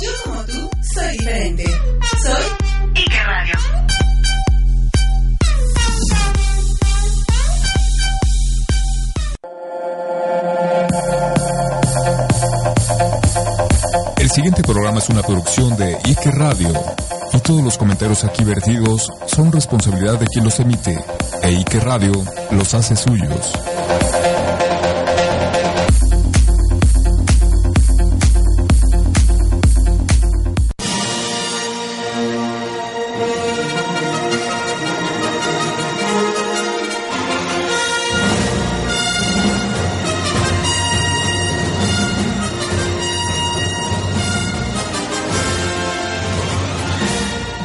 Yo como tú soy diferente. Soy Iker Radio. El siguiente programa es una producción de Ike Radio y todos los comentarios aquí vertidos son responsabilidad de quien los emite e Ike Radio los hace suyos.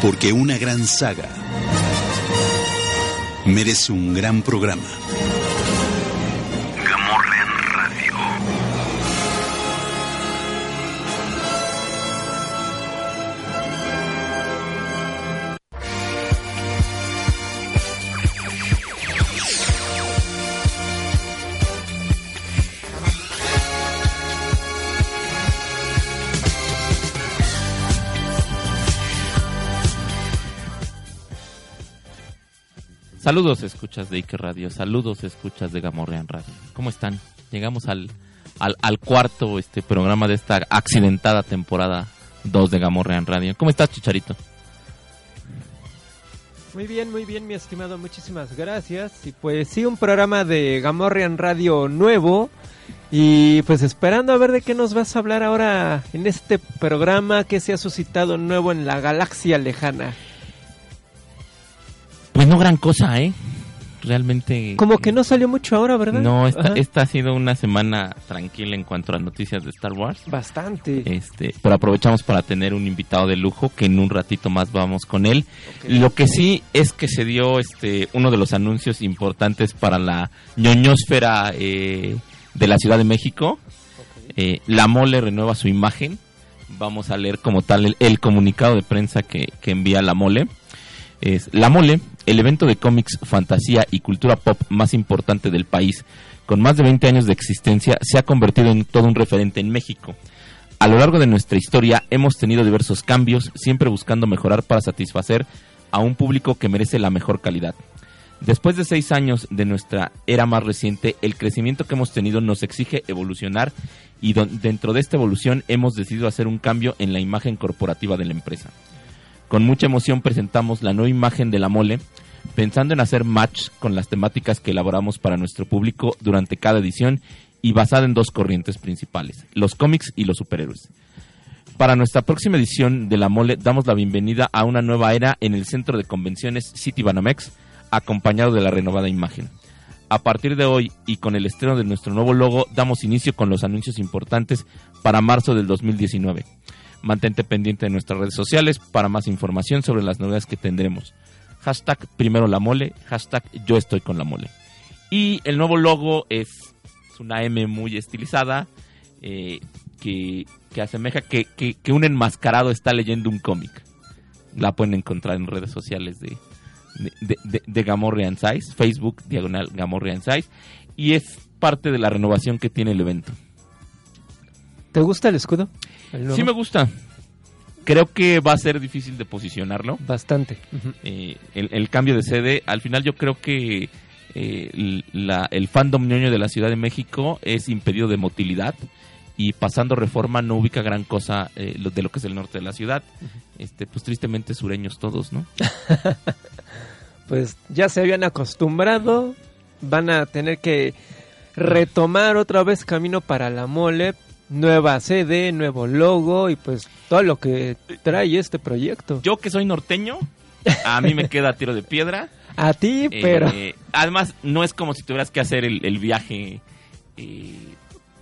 Porque una gran saga merece un gran programa. Saludos, escuchas de Ike Radio. Saludos, escuchas de Gamorrean Radio. ¿Cómo están? Llegamos al, al, al cuarto este programa de esta accidentada temporada 2 de Gamorrean Radio. ¿Cómo estás, Chicharito? Muy bien, muy bien, mi estimado, muchísimas gracias. Y pues sí, un programa de Gamorrean Radio nuevo. Y pues esperando a ver de qué nos vas a hablar ahora en este programa que se ha suscitado nuevo en la galaxia lejana. Pues no gran cosa, ¿eh? Realmente... Como que no salió mucho ahora, ¿verdad? No, esta, esta ha sido una semana tranquila en cuanto a noticias de Star Wars. Bastante. Este, pero aprovechamos para tener un invitado de lujo que en un ratito más vamos con él. Lo que sí es que se dio este uno de los anuncios importantes para la ñoñosfera eh, de la Ciudad de México. Eh, la Mole renueva su imagen. Vamos a leer como tal el, el comunicado de prensa que, que envía la Mole. Es La Mole, el evento de cómics, fantasía y cultura pop más importante del país, con más de 20 años de existencia, se ha convertido en todo un referente en México. A lo largo de nuestra historia hemos tenido diversos cambios, siempre buscando mejorar para satisfacer a un público que merece la mejor calidad. Después de seis años de nuestra era más reciente, el crecimiento que hemos tenido nos exige evolucionar y dentro de esta evolución hemos decidido hacer un cambio en la imagen corporativa de la empresa. Con mucha emoción presentamos la nueva imagen de la mole, pensando en hacer match con las temáticas que elaboramos para nuestro público durante cada edición y basada en dos corrientes principales, los cómics y los superhéroes. Para nuestra próxima edición de La Mole damos la bienvenida a una nueva era en el centro de convenciones City Banamex, acompañado de la renovada imagen. A partir de hoy y con el estreno de nuestro nuevo logo, damos inicio con los anuncios importantes para marzo del 2019. Mantente pendiente de nuestras redes sociales para más información sobre las novedades que tendremos. Hashtag primero la mole, hashtag yo estoy con la mole. Y el nuevo logo es, una M muy estilizada eh, que, que asemeja que, que, que un enmascarado está leyendo un cómic. La pueden encontrar en redes sociales de, de, de, de Gamorrean Size, Facebook, diagonal Gamorrean Size. Y es parte de la renovación que tiene el evento. ¿Te gusta el escudo? Sí me gusta. Creo que va a ser difícil de posicionarlo. Bastante. Eh, el, el cambio de sede, al final yo creo que eh, la- el fandom ñoño de la Ciudad de México es impedido de motilidad y pasando reforma no ubica gran cosa eh, de lo que es el norte de la ciudad. Este, pues tristemente sureños todos, ¿no? Pues ya se habían acostumbrado. Van a tener que retomar otra vez camino para la mole. Nueva sede, nuevo logo y pues todo lo que trae este proyecto. Yo que soy norteño, a mí me queda tiro de piedra. A ti, Eh, pero... además, no es como si tuvieras que hacer el, el viaje eh,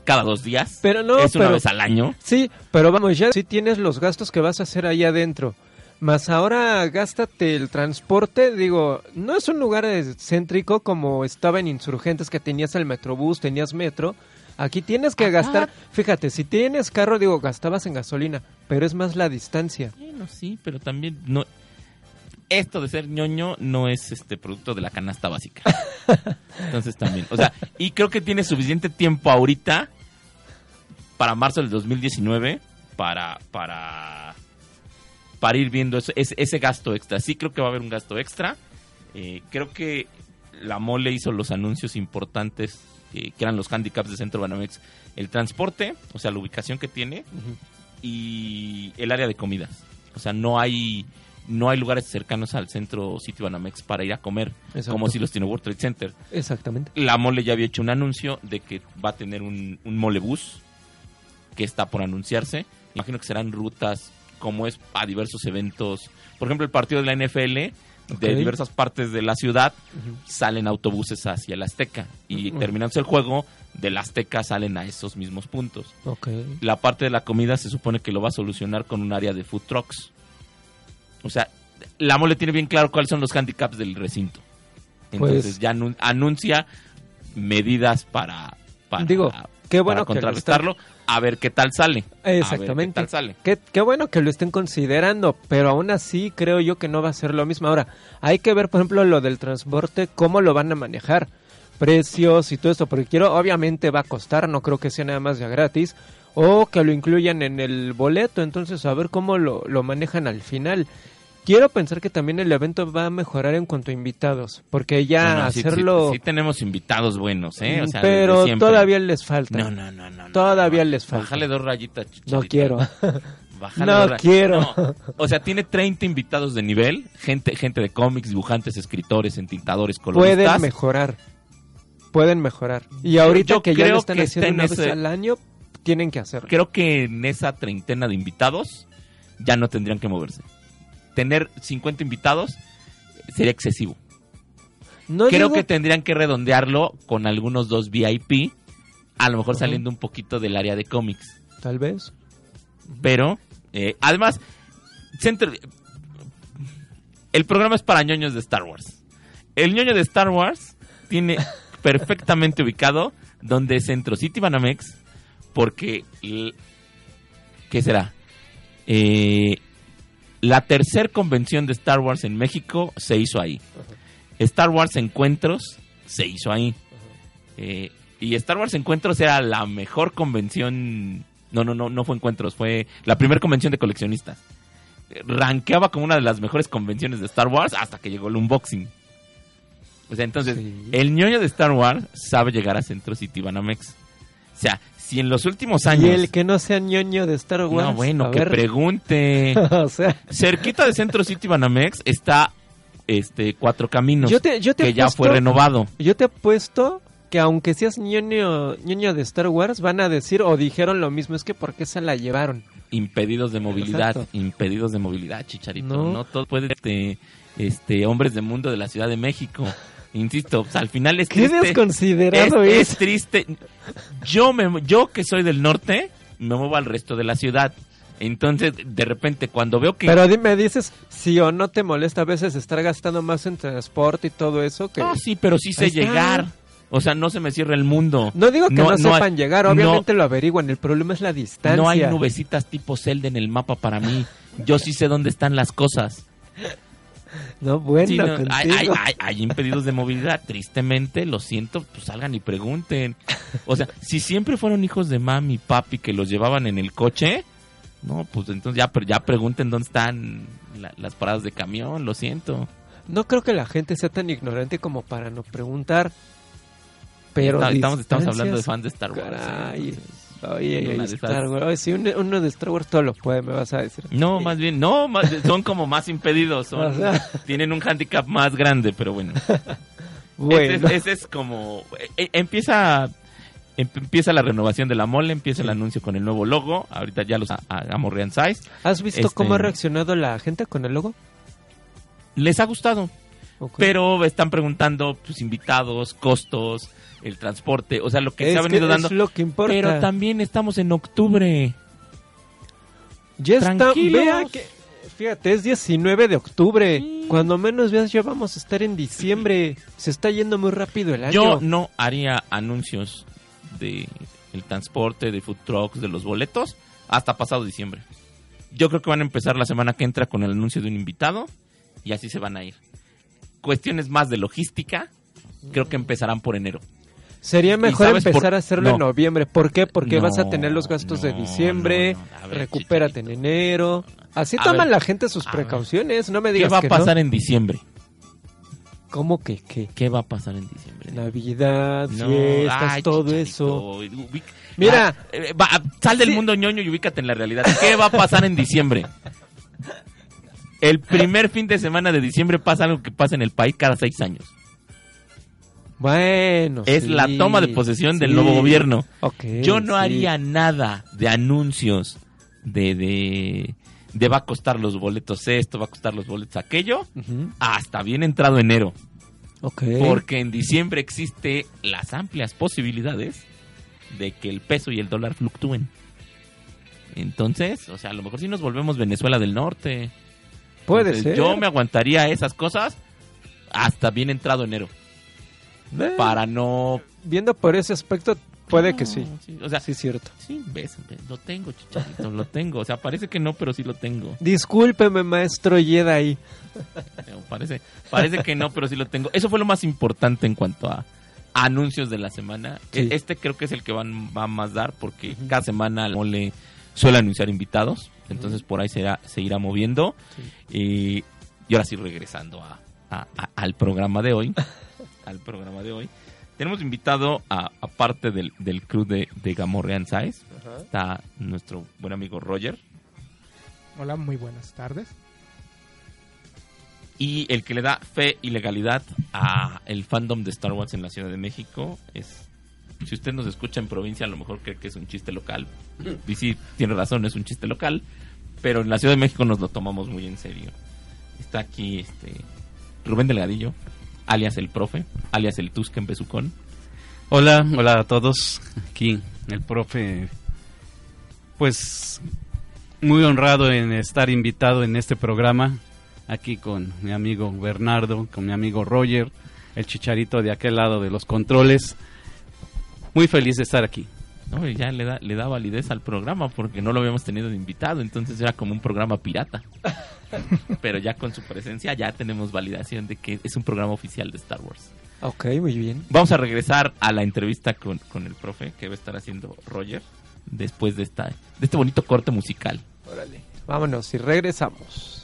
cada dos días. Pero no, es una vez al año. Sí, pero vamos, ya si tienes los gastos que vas a hacer ahí adentro. Más ahora gástate el transporte, digo, no es un lugar céntrico como estaba en Insurgentes que tenías el Metrobús, tenías metro. Aquí tienes que Ajá. gastar, fíjate, si tienes carro, digo, gastabas en gasolina, pero es más la distancia. Bueno, sí, pero también no. esto de ser ñoño no es este producto de la canasta básica. Entonces también, o sea, y creo que tiene suficiente tiempo ahorita para marzo del 2019 para para para ir viendo ese, ese, ese gasto extra. Sí creo que va a haber un gasto extra. Eh, creo que la mole hizo los anuncios importantes eh, que eran los handicaps de Centro Banamex. El transporte, o sea, la ubicación que tiene y el área de comidas. O sea, no hay no hay lugares cercanos al centro City Banamex para ir a comer, Exacto. como si los tiene World Trade Center. Exactamente. La mole ya había hecho un anuncio de que va a tener un, un mole bus que está por anunciarse. Imagino que serán rutas como es a diversos eventos. Por ejemplo, el partido de la NFL de diversas partes de la ciudad salen autobuses hacia el Azteca y Ujú. terminándose el juego del Azteca salen a esos mismos puntos. La parte de la comida se supone que lo va a solucionar con un área de food trucks. O sea, la mole tiene bien claro cuáles son los handicaps del recinto. Entonces Pues- ya anun- anuncia medidas para, para, Digo, qué bueno para que contrarrestarlo, a ver qué tal sale. Exactamente. qué tal sale. Qué, qué bueno que lo estén considerando, pero aún así creo yo que no va a ser lo mismo. Ahora, hay que ver, por ejemplo, lo del transporte, cómo lo van a manejar, precios y todo esto, porque quiero, obviamente va a costar, no creo que sea nada más ya gratis, o que lo incluyan en el boleto, entonces a ver cómo lo, lo manejan al final. Quiero pensar que también el evento va a mejorar en cuanto a invitados, porque ya No, no, sí- sí- hacerlo... Sí, tenemos invitados buenos, ¿eh? O sea, pero todavía les falta. No, no, no, no. Todavía no. les falta. Bájale dos rayitas, chicharito. No quiero. Bájale No quiero. No, O sea, tiene 30 invitados de nivel, gente gente de cómics, dibujantes, escritores, entintadores, coloristas. pueden mejorar. Pueden mejorar. Y ahorita yo que ya lo están que haciendo una vez ese- al año, tienen que hacerlo. Creo que en esa treintena de invitados ya no tendrían que moverse. Tener 50 invitados sería excesivo. No Creo digo- que tendrían que redondearlo con algunos dos VIP, a lo mejor saliendo un poquito del área de cómics. Tal vez. Pero, eh, además, Center- el programa es para ñoños de Star Wars. El ñoño de Star Wars tiene perfectamente ubicado donde es Centro City Banamex, porque, ¿qué será? Eh, la tercer convención de Star Wars en México se hizo ahí. Star Wars Encuentros se hizo ahí. Eh, y Star Wars Encuentros era la mejor convención. No, no, no, no fue Encuentros, fue la primera convención de coleccionistas. Rankeaba como una de las mejores convenciones de Star Wars hasta que llegó el unboxing. O sea, entonces, Sí. el ñoño de Star Wars sabe llegar a Centro City Banamex. O sea, si en los últimos años. Y el que no sea ñoño de Star Wars. no, bueno, a que ver. pregunte. o sea, Cerquita de Centro City Banamex está este Cuatro Caminos, yo te, yo te que ya apuesto- fue renovado. Yo te apuesto que aunque seas ñoño, ñoño de Star Wars, van a decir o dijeron lo mismo, es que ¿por qué se la llevaron? Impedidos de movilidad, Exacto. impedidos de movilidad, chicharito. No. No, todo puede este, este hombres de mundo de la Ciudad de México. Insisto, al final es ¿Qué triste. desconsiderado es, es? es triste. Yo me yo que soy del norte, me muevo al resto de la ciudad. Entonces, de repente cuando veo que Pero dime, dices, si o no te molesta a veces estar gastando más en transporte y todo eso que... Ah, sí, pero sí sé Ahí está. llegar. O sea, no se me cierra el mundo. No digo que no, sepan llegar, no- obviamente lo averiguan, el problema es la distancia. No hay nubecitas tipo Zelda en el mapa para mí. Yo sí sé dónde están las cosas. No, bueno, Sí, no, contigo. hay, hay- hay- hay impedidos de movilidad. Tristemente, lo siento, pues salgan y pregunten. O sea, si siempre fueron hijos de mami y papi que los llevaban en el coche, no, pues entonces ya, ya pregunten dónde están la- las paradas de camión, lo siento. No creo que la gente sea tan ignorante como para no preguntar. Pero estamos, estamos hablando de distancias, fan de Star Wars. Caray. ¿eh? Oye, Una de Star Wars. Oye, si uno, uno de Star Wars todo lo puede, me vas a decir. No, más bien, no, más- son como más impedidos, son- O sea. tienen un handicap más grande, pero bueno. Bueno, Ese, es- ese es como eh, empieza em- empieza la renovación de la mole, empieza el anuncio con el nuevo logo, ahorita ya los Rian Size. ¿has visto este- cómo ha reaccionado la gente con el logo? Les ha gustado, Ok. pero están preguntando pues invitados, costos, el transporte, o sea, lo que es se ha venido que dando. es lo que importa. Pero también estamos en octubre. Ya está, vea que, fíjate, es 19 de octubre. Cuando menos veas, ya vamos a estar en diciembre. Se está yendo muy rápido el año. Yo no haría anuncios de el transporte, de food trucks, de los boletos hasta pasado diciembre. Yo creo que van a empezar la semana que entra con el anuncio de un invitado y así se van a ir. Cuestiones más de logística, creo que empezarán por enero. Sería mejor por- empezar a hacerlo en no. noviembre. ¿Por qué? Porque No, vas a tener los gastos de diciembre, ver, recupérate en enero. Así A toman ver, la gente sus precauciones. No me ¿Qué digas va a que pasar en diciembre? ¿Cómo que qué? ¿Qué va a pasar en diciembre? Navidad, fiestas, ay, todo chicharito, eso. ubic- Mira. Ah, eh, va, sal del Sí. mundo ñoño y ubícate en la realidad. ¿Qué va a pasar en diciembre? El primer fin de semana de diciembre pasa algo que pasa en el país cada seis años. Bueno. Es sí, la toma de posesión del nuevo gobierno. Yo no sí. haría nada de anuncios de, de, de va a costar los boletos esto, va a costar los boletos aquello, hasta bien entrado enero. Porque en diciembre existe las amplias posibilidades de que el peso y el dólar fluctúen. Entonces, o sea, a lo mejor si nos volvemos Venezuela del Norte. Puede Entonces, ser. Yo me aguantaría esas cosas hasta bien entrado enero. Eh, Para no... Viendo por ese aspecto, puede que No, sí. O sea, Sí, cierto. sí, ves, lo tengo, chicharito, lo tengo. O sea, parece que no, pero sí lo tengo. Discúlpeme, maestro Jedi. Eh, Parece, parece que no, pero sí lo tengo. Eso fue lo más importante en cuanto a anuncios de la semana. Sí. E- Este creo que es el que van, va a más dar porque cada semana el mole suele anunciar invitados. Entonces por ahí se irá, se irá moviendo. Y, y ahora sí regresando a, a- a- al programa de hoy. al programa de hoy. Tenemos invitado a, a parte del, del crew de, de Gamorrean Size. Está nuestro buen amigo Roger. Hola, muy buenas tardes. Y el que le da fe y legalidad a el fandom de Star Wars en la Ciudad de México es... Si usted nos escucha en provincia, a lo mejor cree que es un chiste local. Y sí, tiene razón, es un chiste local. Pero en la Ciudad de México nos lo tomamos muy en serio. Está aquí este Rubén Delgadillo, alias el profe, alias el Tusken Besucón. Hola, hola a todos. Aquí el profe, pues muy honrado en estar invitado en este programa. Aquí con mi amigo Bernardo, con mi amigo Roger, el chicharito de aquel lado de los controles. Muy feliz de estar aquí. ¿no? Ya le da, le da validez al programa porque no lo habíamos tenido de invitado, entonces era como un programa pirata. Pero ya con su presencia ya tenemos validación de que es un programa oficial de Star Wars. Ok, muy bien. Vamos a regresar a la entrevista con, con el profe que va a estar haciendo Roger después de, esta, de este bonito corte musical. Órale. Vámonos y regresamos.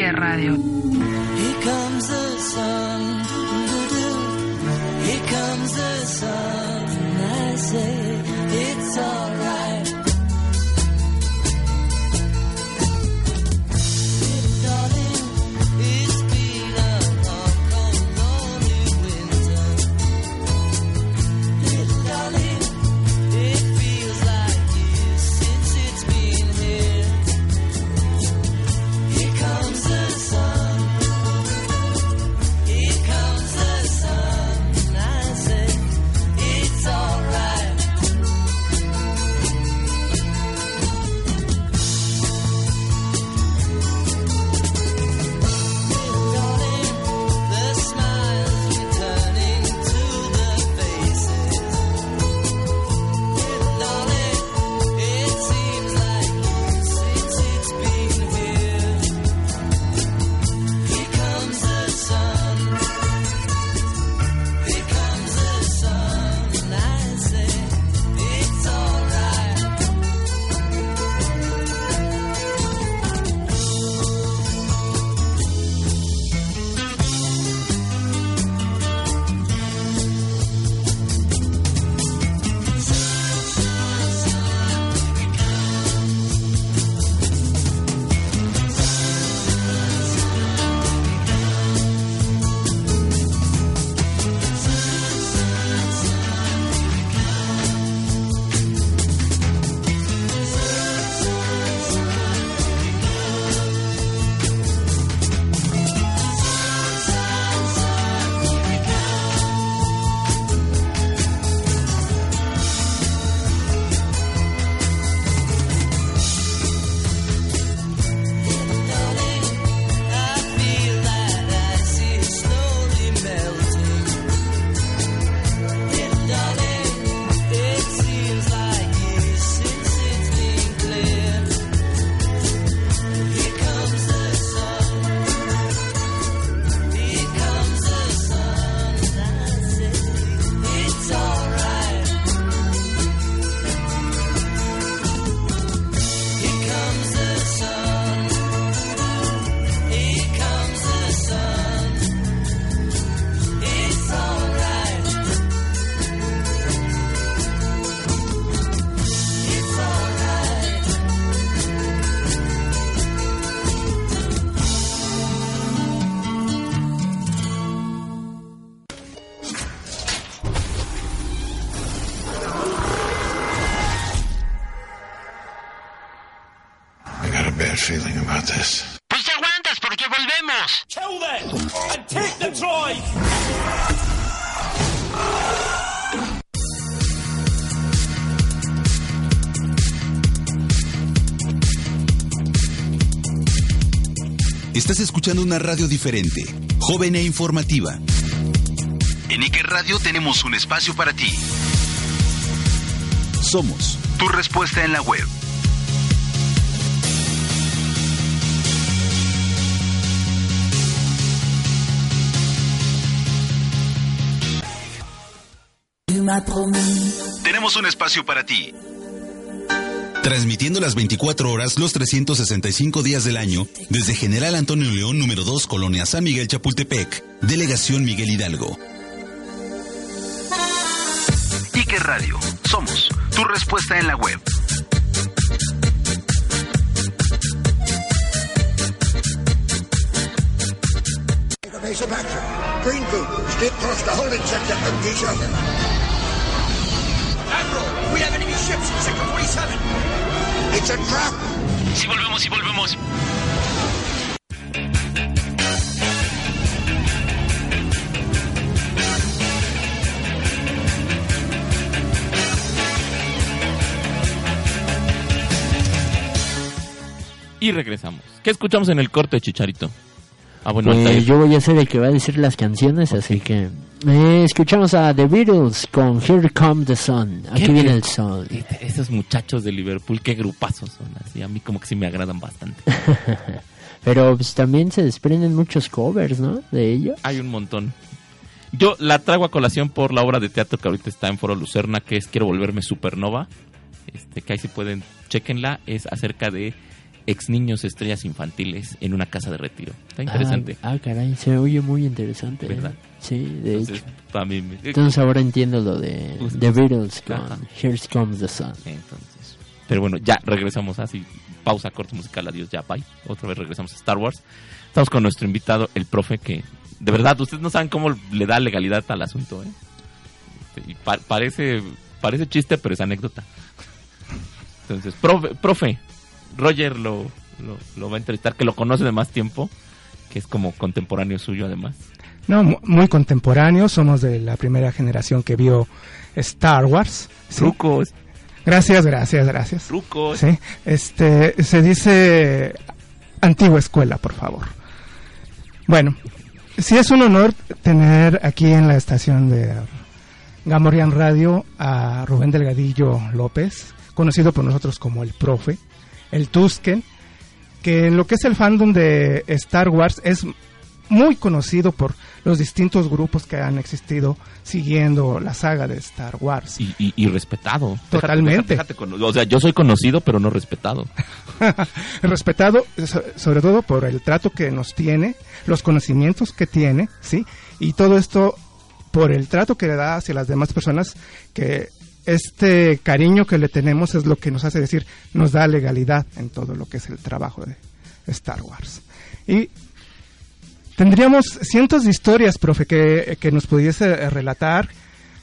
Ike Radio. Here comes the sun. Here comes the sun. I say it's alright. Escuchando una radio diferente, joven e informativa. En Iker Radio tenemos un espacio para ti. Somos tu respuesta en la web. Tenemos un espacio para ti. Transmitiendo las 24 horas, los 365 días del año, desde General Antonio León, número 2, Colonia San Miguel Chapultepec, Delegación Miguel Hidalgo. Iker Radio, somos tu respuesta en la web. Vasoactor, green food, skip across the holding sector and diesel. It's a trap. Si volvemos, si volvemos. Y regresamos. ¿Qué escuchamos en el corte Chicharito? Ah, bueno, Pues Altair. yo voy a ser el que va a decir las canciones, así que eh, escuchamos a The Beatles con Here Comes the Sun. Aquí ¿Qué- viene el sol. Esos muchachos de Liverpool, qué grupazos son. Así, a mí como que sí me agradan bastante. Pero pues, también se desprenden muchos covers, ¿no? De ellos. Hay un montón. Yo la traigo a colación por la obra de teatro que ahorita está en Foro Lucerna, que es Quiero volverme supernova. Este, que ahí si pueden, chequenla. Es acerca de ex niños estrellas infantiles en una casa de retiro. Está interesante. Ah, ah, caray, se oye muy interesante. ¿eh? ¿Verdad? Sí, de Entonces, hecho. para mí me- Entonces ahora entiendo lo de The Beatles con ajá. Here Comes the Sun. Entonces, pero bueno, ya regresamos así. Pausa, corte musical, adiós, ya, bye. Otra vez regresamos a Star Wars. Estamos con nuestro invitado, el profe, que de verdad, ustedes no saben cómo le da legalidad al asunto, ¿eh? Este, y pa- parece, parece chiste, pero es anécdota. Entonces, profe, profe Roger lo, lo, lo va a entrevistar, que lo conoce de más tiempo, que es como contemporáneo suyo además. No, mu- muy contemporáneo, somos de la primera generación que vio Star Wars. ¿sí? Trucos. Gracias, gracias, gracias. Trucos. Sí, este, se dice antigua escuela, por favor. Bueno, sí es un honor tener aquí en la estación de Gamorian Radio a Rubén Delgadillo López, conocido por nosotros como el profe, el Tusken, que en lo que es el fandom de Star Wars es muy conocido por los distintos grupos que han existido siguiendo la saga de Star Wars. Y, y, y respetado. Totalmente. déjate- déjate con- o sea, yo soy conocido, pero no respetado. respetado so- sobre todo por el trato que nos tiene, los conocimientos que tiene, ¿sí? Y todo esto por el trato que le da hacia las demás personas que este cariño que le tenemos es lo que nos hace decir, nos da legalidad en todo lo que es el trabajo de Star Wars. Y tendríamos cientos de historias, profe, que, que nos pudiese relatar.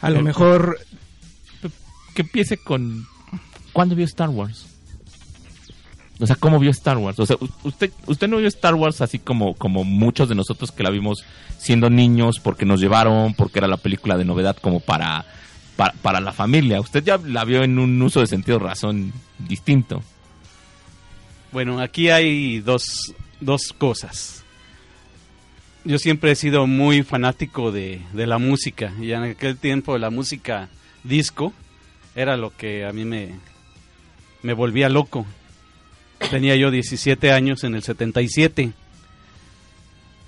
A lo Eh, mejor Que empiece con... ¿Cuándo vio Star Wars? O sea, ¿cómo vio Star Wars? O sea, usted, usted no vio Star Wars así como, como muchos de nosotros que la vimos siendo niños porque nos llevaron, porque era la película de novedad como para, para, para la familia. Usted ya la vio en un uso de sentido razón distinto. Bueno, aquí hay dos, dos cosas. Yo siempre he sido muy fanático de, de la música y en aquel tiempo la música disco era lo que a mí me, me volvía loco. Tenía yo 17 años en el 77.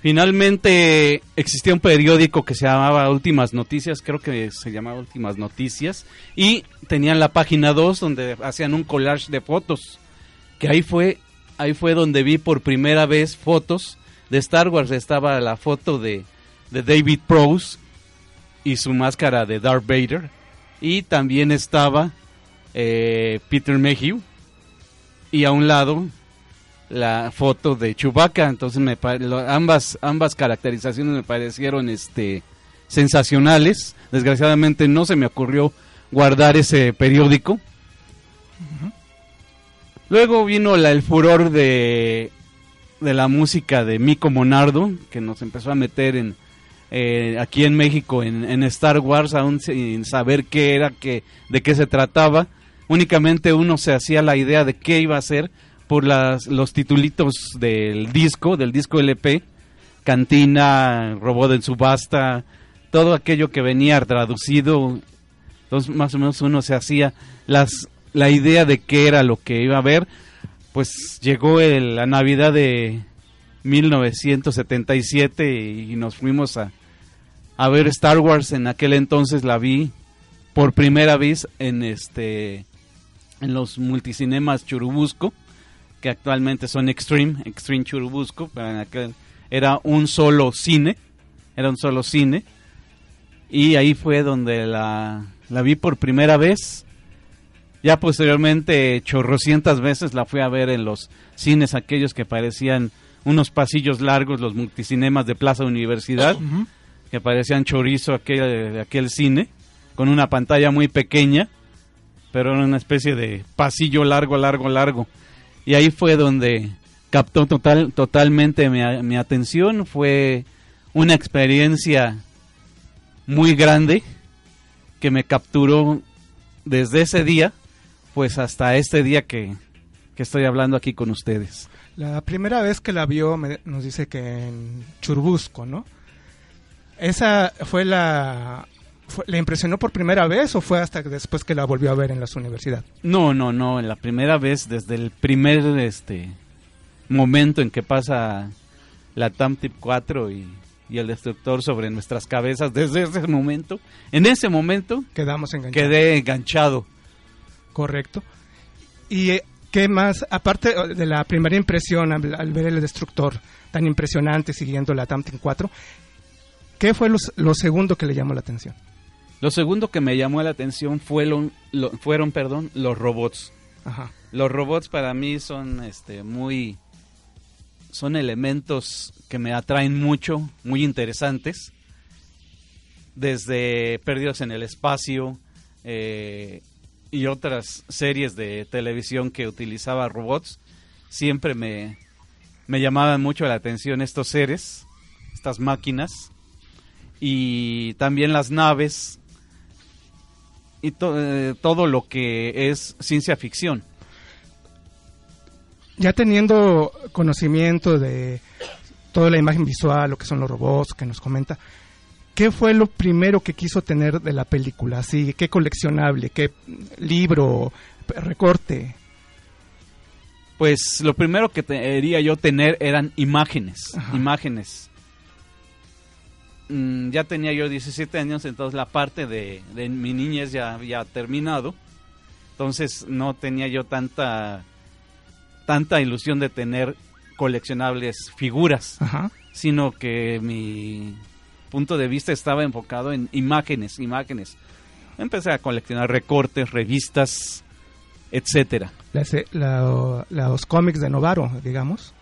Finalmente existía un periódico que se llamaba Últimas Noticias, creo que se llamaba Últimas Noticias, y tenían la página 2 donde hacían un collage de fotos, que ahí fue, ahí fue donde vi por primera vez fotos de Star Wars. Estaba la foto de, de David Prowse y su máscara de Darth Vader, y también estaba eh, Peter Mayhew, y a un lado la foto de Chewbacca, entonces me ambas ambas caracterizaciones me parecieron este sensacionales. Desgraciadamente no se me ocurrió guardar ese periódico. Luego vino la- el furor de, de la música de Mico Monardo, que nos empezó a meter en eh, aquí en México en, en Star Wars, aún sin saber qué era, qué, de qué se trataba. Únicamente uno se hacía la idea de qué iba a ser por las, los titulitos del disco, del disco LP, Cantina, Robot en Subasta, todo aquello que venía traducido. Entonces, más o menos uno se hacía las, la idea de qué era lo que iba a ver. Pues llegó el- la Navidad de 1977 y nos fuimos a, a ver Star Wars. En aquel entonces la vi por primera vez en este en los multicinemas Churubusco, que actualmente son Extreme, Extreme Churubusco, pero en aquel era un solo cine, era un solo cine. Y ahí fue donde la, la vi por primera vez. Ya posteriormente, chorrocientas veces la fui a ver en los cines aquellos que parecían unos pasillos largos, los multicinemas de Plaza Universidad, que parecían chorizo aquel, aquel cine, con una pantalla muy pequeña, pero era una especie de pasillo largo, largo, largo. Y ahí fue donde captó total, totalmente mi, atención, fue una experiencia muy grande que me capturó desde ese día, pues hasta este día que, que estoy hablando aquí con ustedes. La primera vez que la vio me- nos dice que en Churbusco, ¿no? ¿Esa fue la... fue- ¿Le impresionó por primera vez o fue hasta después que la volvió a ver en las universidades? No, no, no, la primera vez, desde el primer este momento en que pasa la TAM Tip 4 y, y el destructor sobre nuestras cabezas, desde ese momento, en ese momento Quedamos enganchados. quedé enganchado. Correcto. ¿Y eh, qué más? Aparte eh, de la primera impresión al, al ver el destructor tan impresionante siguiendo la Tamtin 4, ¿qué fue los- lo segundo que le llamó la atención? Lo segundo que me llamó la atención fueron, lo- fueron perdón, los robots. Ajá. Los robots para mí son este muy son elementos que me atraen mucho, muy interesantes. Desde Perdidos en el Espacio eh, y otras series de televisión que utilizaba robots, siempre me, me llamaban mucho la atención estos seres, estas máquinas, y también las naves y to- eh, todo lo que es ciencia ficción. Ya teniendo conocimiento de toda la imagen visual, lo que son los robots que nos comenta, ¿qué fue lo primero que quiso tener de la película? Así, ¿qué coleccionable, qué libro, recorte? Pues lo primero que quería yo tener eran imágenes, Ajá. imágenes. Mm, ya tenía yo 17 años, entonces la parte de, de mi niñez ya había terminado. Entonces no tenía yo tanta tanta ilusión de tener coleccionables figuras, Ajá. sino que mi punto de vista estaba enfocado en imágenes, imágenes. Empecé a coleccionar recortes, revistas, etcétera. Las, la- los cómics de Novaro, digamos.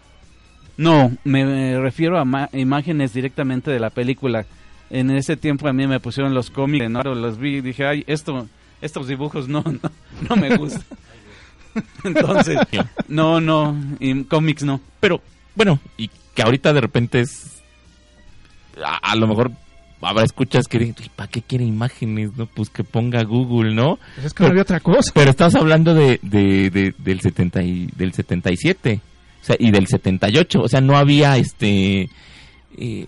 No, me refiero a ma- imágenes directamente de la película. En ese tiempo a mí me pusieron los cómics, ¿no? los vi y dije, ay, esto, estos dibujos no, no, no me gustan. Entonces, no, no, y cómics no. Pero, bueno, y que ahorita de repente es. A, a lo mejor habrá escuchas que dicen, ¿para qué quiere imágenes? no Pues que ponga Google, ¿no? Pues es que no había otra cosa. Pero estás hablando de, de, de- del, 70 y, del 77 o sea, y del 78. O sea, no había este. eh,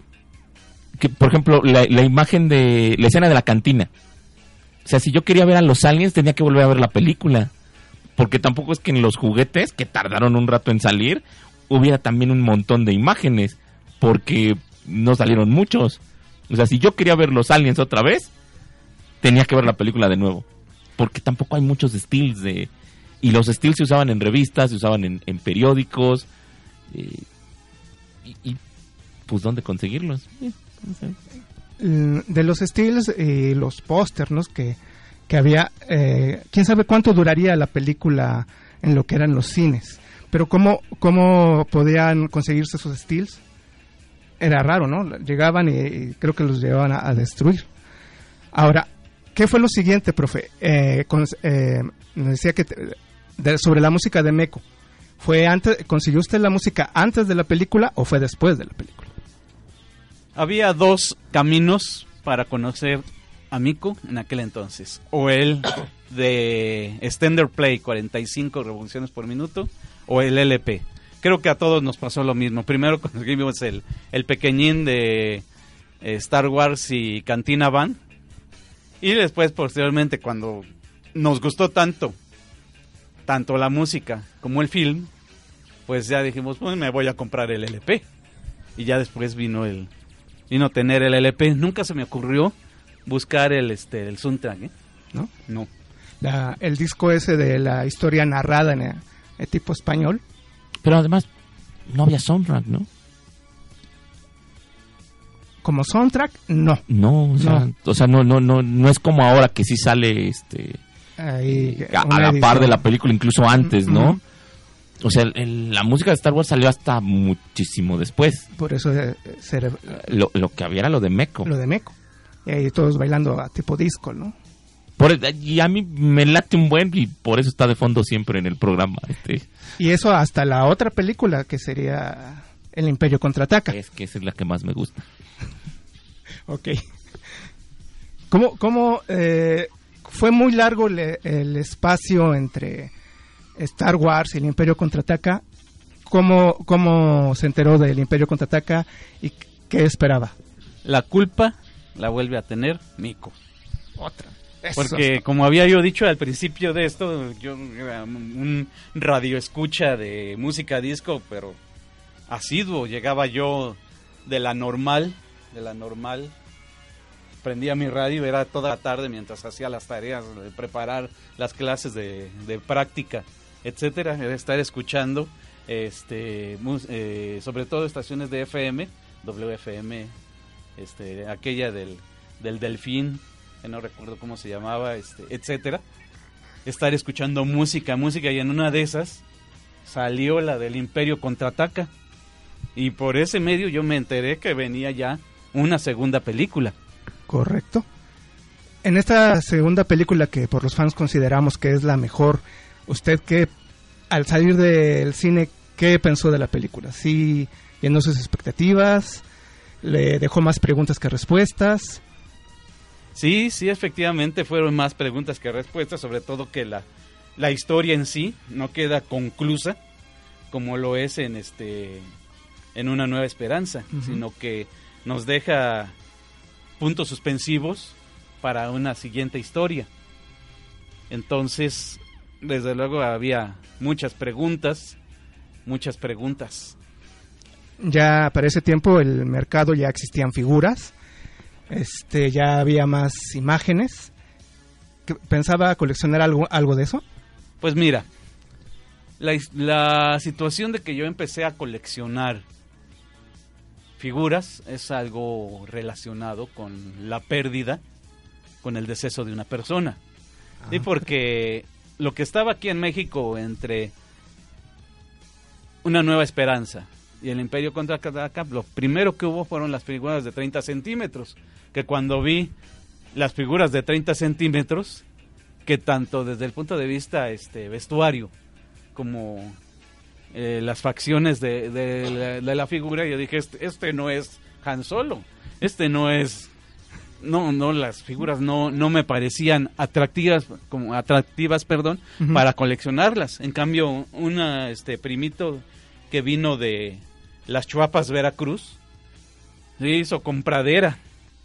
que, por ejemplo, la, la imagen de. La escena de la cantina. O sea, si yo quería ver a los aliens, tenía que volver a ver la película. Porque tampoco es que en los juguetes, que tardaron un rato en salir, hubiera también un montón de imágenes. Porque no salieron muchos. O sea, si yo quería ver los aliens otra vez, tenía que ver la película de nuevo. Porque tampoco hay muchos stills de... Y los stills se usaban en revistas, se usaban en, en periódicos. eh, y, y, pues, ¿dónde conseguirlos? Eh, no sé. Mm, de los estilos y los pósters ¿no? que, que había, eh, quién sabe cuánto duraría la película en lo que eran los cines. Pero cómo, cómo podían conseguirse esos estilos era raro, ¿no? Llegaban y, y creo que los llevaban a, a destruir. Ahora, ¿qué fue lo siguiente, profe? Eh, con- eh, nos decía que te- sobre la música de Meco. ¿Fue antes, consiguió usted la música antes de la película o fue después de la película? Había dos caminos para conocer a Mico en aquel entonces. O el de Extender Play 45 revoluciones por minuto o el LP. Creo que a todos nos pasó lo mismo. Primero conseguimos el, el pequeñín de eh, Star Wars y Cantina Van. Y después, posteriormente, cuando nos gustó tanto, tanto la música como el film, pues ya dijimos, pues me voy a comprar el LP. Y ya después vino el vino tener el LP. Nunca se me ocurrió buscar el este el soundtrack, ¿eh? ¿No? No. La- el disco ese de la historia narrada en, eh, tipo español. Pero además, no había soundtrack, ¿no? Como soundtrack, no. No, o sea, No. o sea, no, no, no, no es como ahora que sí sale este Ahí, a, la par de la película, incluso antes, ¿no? O sea, el- la música de Star Wars salió hasta muchísimo después. Por eso eh, se Lo, lo que había era lo de Meco. lo de Meco. Y ahí todos bailando a tipo disco, ¿no? Por y a mí me late un buen y por eso está de fondo siempre en el programa. Este, Y eso hasta la otra película que sería El Imperio Contraataca. es que esa es la que más me gusta. Ok. ¿Cómo, cómo eh, fue muy largo le- el espacio entre Star Wars y el Imperio Contraataca? ¿Cómo, ¿Cómo se enteró del Imperio Contraataca y qué esperaba? La culpa la vuelve a tener Mico. Otra. Porque como había yo dicho al principio de esto, yo era un radio escucha de música disco, pero asiduo. Llegaba yo de la normal, de la normal. Prendía mi radio, era toda la tarde mientras hacía las tareas, de preparar las clases de, de práctica, etcétera, era estar escuchando, este, eh, sobre todo estaciones de FM, WFM, este, aquella del, del Delfín, que no recuerdo cómo se llamaba, este, etcétera. Estar escuchando música, música, y en una de esas salió la del Imperio contraataca. Y por ese medio yo me enteré que venía ya una segunda película. Correcto. En esta segunda película que por los fans consideramos que es la mejor, ¿usted qué, al salir del cine, qué pensó de la película? ¿Sí llenó sus expectativas? ¿Le dejó más preguntas que respuestas? Sí, sí, efectivamente fueron más preguntas que respuestas, sobre todo que la, la historia en sí no queda conclusa como lo es en este en una nueva esperanza, sino que nos deja puntos suspensivos para una siguiente historia. Entonces, desde luego había muchas preguntas, muchas preguntas. Ya para ese tiempo el mercado ya existían figuras, este ya había más imágenes. ¿Qué- ¿Pensaba coleccionar algo, algo de eso? Pues mira, la, la situación de que yo empecé a coleccionar figuras es algo relacionado con la pérdida, con el deceso de una persona. Sí, porque lo que estaba aquí en México entre Una Nueva Esperanza y el Imperio contra Cataca, lo primero que hubo fueron las figuras de 30 centímetros, que cuando vi las figuras de 30 centímetros, que tanto desde el punto de vista este vestuario como eh, las facciones de, de la, de la figura, yo dije, este, este no es Han Solo, este no es... No, no, las figuras no, no me parecían atractivas, como atractivas, perdón, para coleccionarlas. En cambio, una, este, primito que vino de las Chuapas, Veracruz, se hizo compradera.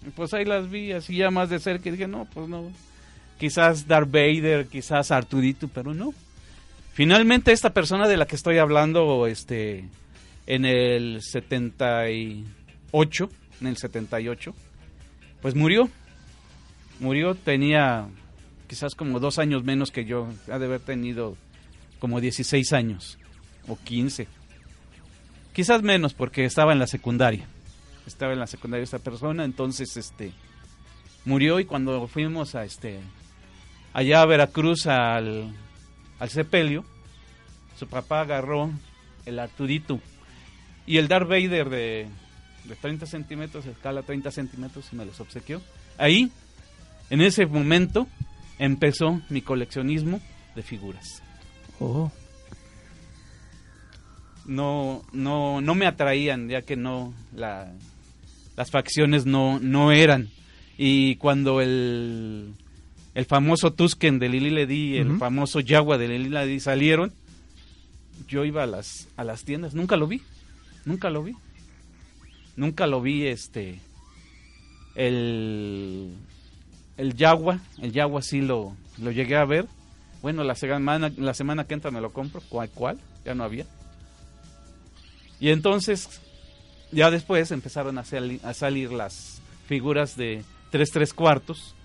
Y Pues ahí las vi así ya más de cerca y dije, no, pues no. Quizás Darth Vader, quizás Arturito, pero no. Finalmente esta persona de la que estoy hablando, este, en el 78, en el 78, pues murió. Murió, tenía quizás como dos años menos que yo, ha de haber tenido como 16 años o 15. Quizás menos porque estaba en la secundaria. Estaba en la secundaria esta persona, entonces este murió y cuando fuimos a este allá a Veracruz al al sepelio, su papá agarró el Arturito y el Darth Vader de, de 30 centímetros, escala 30 centímetros, y me los obsequió. Ahí, en ese momento, empezó mi coleccionismo de figuras. Oh. no, no, no me atraían, ya que no, la, las facciones no, no eran. Y cuando el, el famoso Tusken de Lili Ledi y el famoso Yagua de Lili Ledi salieron, yo iba a las, a las tiendas, nunca lo vi, nunca lo vi. Nunca lo vi, este, el, el Yagua, el Yagua sí lo, lo llegué a ver. Bueno, la semana, la semana que entra me lo compro, ¿cuál? cuál? Ya no había. Y entonces, ya después empezaron a, sali- a salir las figuras de 3 3 cuartos,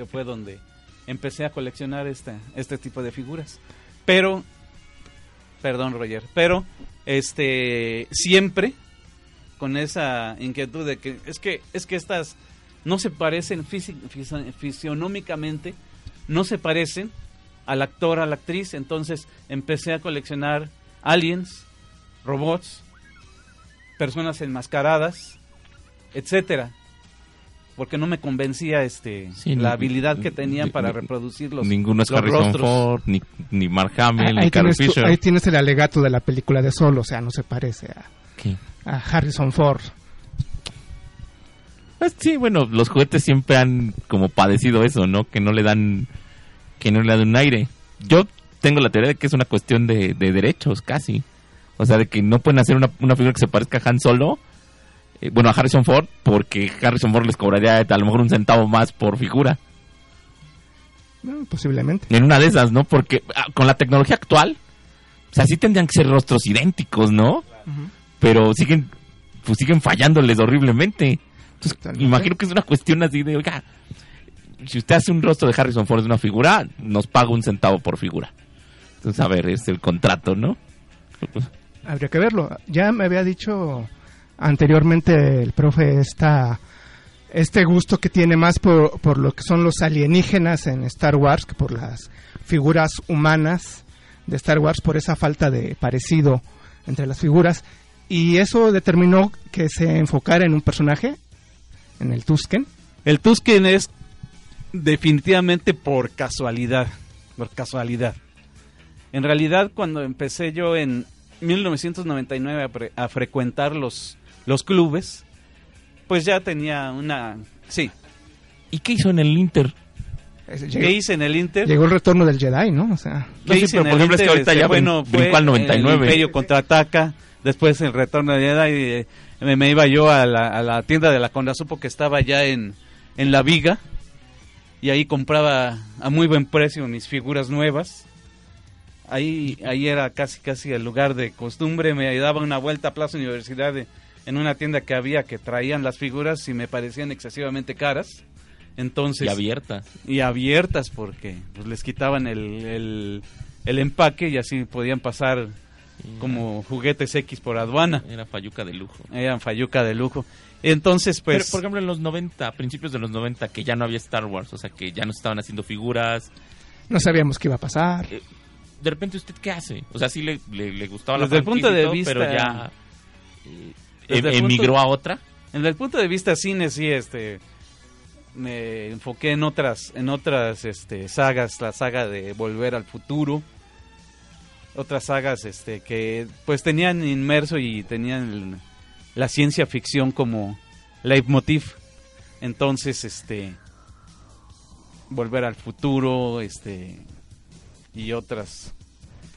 que fue donde empecé a coleccionar este, este tipo de figuras. Pero, perdón Roger, pero este siempre con esa inquietud de que es que es que estas no se parecen fisi- fisi- fisionómicamente, no se parecen al actor, a la actriz, entonces empecé a coleccionar aliens, robots, personas enmascaradas, etcétera, porque no me convencía este Sí, la ni- habilidad que tenían ni- para ni- reproducir los, Ninguno es los Harrison rostros. Ford, ni, ni Mark Hamill, ahí, ni Carrie Fisher. ahí tienes el alegato de la película de Solo, o sea, no se parece a, ¿Qué? a Harrison Ford. Pues sí, bueno, los juguetes siempre han como padecido eso, ¿no? Que no le dan, que no le dan un aire. Yo tengo la teoría de que es una cuestión de, de derechos, casi. O sea, de que no pueden hacer una, una figura que se parezca a Han Solo, eh, bueno, a Harrison Ford, porque Harrison Ford les cobraría a lo mejor un centavo más por figura. No, posiblemente. En una de esas, ¿no? Porque ah, con la tecnología actual, o sea, sí tendrían que ser rostros idénticos, ¿no? Pero siguen, pues siguen fallándoles horriblemente. Entonces, Totalmente. imagino que es una cuestión así de, oiga, si usted hace un rostro de Harrison Ford de una figura, nos paga un centavo por figura. Entonces, a ver, es el contrato, ¿no? Habría que verlo. Ya me había dicho anteriormente el profe esta, este gusto que tiene más por, por lo que son los alienígenas en Star Wars que por las figuras humanas de Star Wars, por esa falta de parecido entre las figuras. Y eso determinó que se enfocara en un personaje, en el Tusken. El Tusken es definitivamente por casualidad, por casualidad. En realidad, cuando empecé yo en 1999 a, a frecuentar los, los clubes, pues ya tenía una... Sí. ¿Y qué hizo en el Inter? Ese- ¿Qué Llegó, hice en el Inter? llegó el retorno del Jedi, ¿no? O sea, ¿Qué No, sí, hice pero en por el ejemplo, es que ahorita Este, ya bueno, brincó fue al 99. El Imperio contraataca, después el retorno de Jedi, y, eh, me, me iba yo a la, a la tienda de la Condasupo que estaba ya en, en La Viga, y ahí compraba a muy buen precio mis figuras nuevas. Ahí, ahí era casi casi el lugar de costumbre, me daba una vuelta a Plaza Universidad de- en una tienda que había que traían las figuras y me parecían excesivamente caras. Entonces, Y abierta. y abiertas porque pues, les quitaban el, el, el empaque y así podían pasar como juguetes X por aduana. Era fayuca de lujo. Eran fayuca de lujo. Entonces, pues... Pero, por ejemplo, en los 90, a principios de los 90, que ya no había Star Wars, o sea, que ya no se estaban haciendo figuras. no sabíamos qué iba a pasar. De repente, ¿usted qué hace? O sea, sí le, le, le gustaba la Desde el punto de vista- Pero ya eh, Desde em- punto- emigró a otra. Desde el punto de vista cine, sí, este... Me enfoqué en otras, en otras este, sagas, la saga de Volver al Futuro, otras sagas este, que pues tenían inmerso y tenían el- la ciencia ficción como leitmotiv. Entonces, este, Volver al Futuro, este, y otras,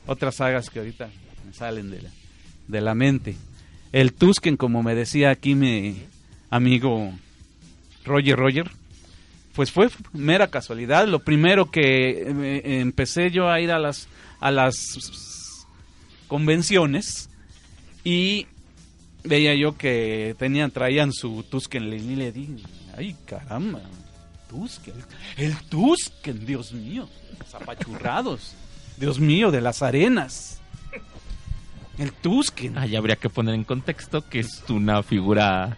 otras sagas que ahorita me salen de la, de la mente. El Tusken, como me decía aquí mi amigo Roger Roger, pues fue mera casualidad. Lo primero que eh, empecé yo a ir a las a las convenciones y veía yo que tenían traían su Tusken y le di, ay caramba, Tusken, el Tusken, Dios mío, zapachurrados, Dios mío, de las arenas. El Tusken. Ah, ya habría que poner en contexto que es una figura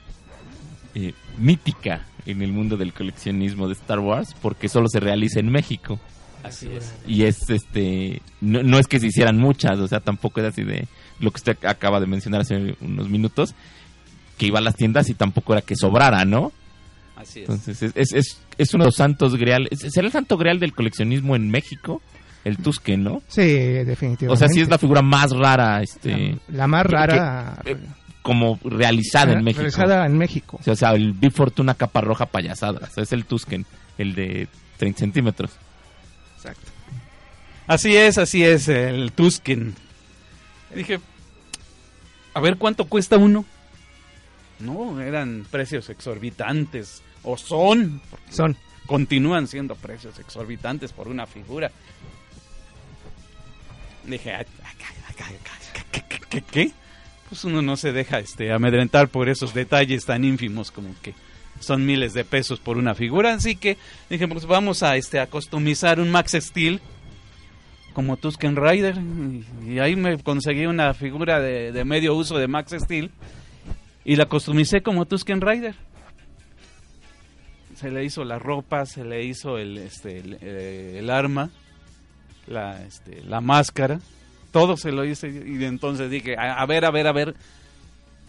eh, mítica en el mundo del coleccionismo de Star Wars porque solo se realiza en México. Así es. Y es este. No, no es que se hicieran muchas, o sea, tampoco es así de lo que usted acaba de mencionar hace unos minutos, que iba a las tiendas y tampoco era que sobrara, ¿no? Así es. Entonces, es, es, es, es uno de los santos grial. es- ¿Será el santo grial del coleccionismo en México? El Tusken, ¿no? Sí, definitivamente. O sea, sí es la figura más rara, este, La más rara. que- eh, como realizada en México. Realizada en México. O sea, o sea, el Big Fortuna capa roja payasada. O sea, es el Tusken, el de 30 centímetros. Exacto. Así es, así es, el Tusken. Dije, a ver cuánto cuesta uno. No, eran precios exorbitantes. O son. Son. Continúan siendo precios exorbitantes por una figura. Dije, "Ay, ay, ay, ay, ay, ¿qué? Pues uno no se deja este, amedrentar por esos detalles tan ínfimos como que son miles de pesos por una figura. Así que dije, pues vamos a, este, a un Max Steel como Tusken Rider. Y, ahí me conseguí una figura de, medio uso de Max Steel y la customicé como Tusken Rider. Se le hizo la ropa, se le hizo el, este, el, eh, el arma, la, este, la máscara, todo se lo hice y entonces dije, a, a ver, a ver, a ver,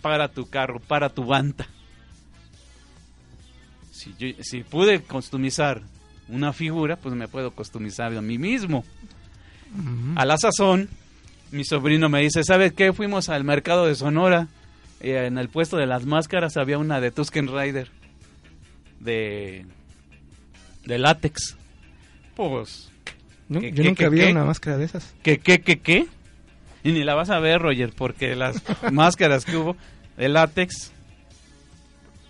para tu carro, para tu banta. Si, yo- si pude customizar una figura, pues me puedo customizar a mí mismo. A la sazón, mi sobrino me dice, ¿sabes qué? Fuimos al mercado de Sonora. y en el puesto de las máscaras había una de Tusken Rider. De, de látex. Pues... ¿no? ¿qué, Yo qué, nunca qué, vi qué? una máscara de esas. ¿Qué, qué, qué, qué? Y ni la vas a ver, Roger, porque las máscaras que hubo de látex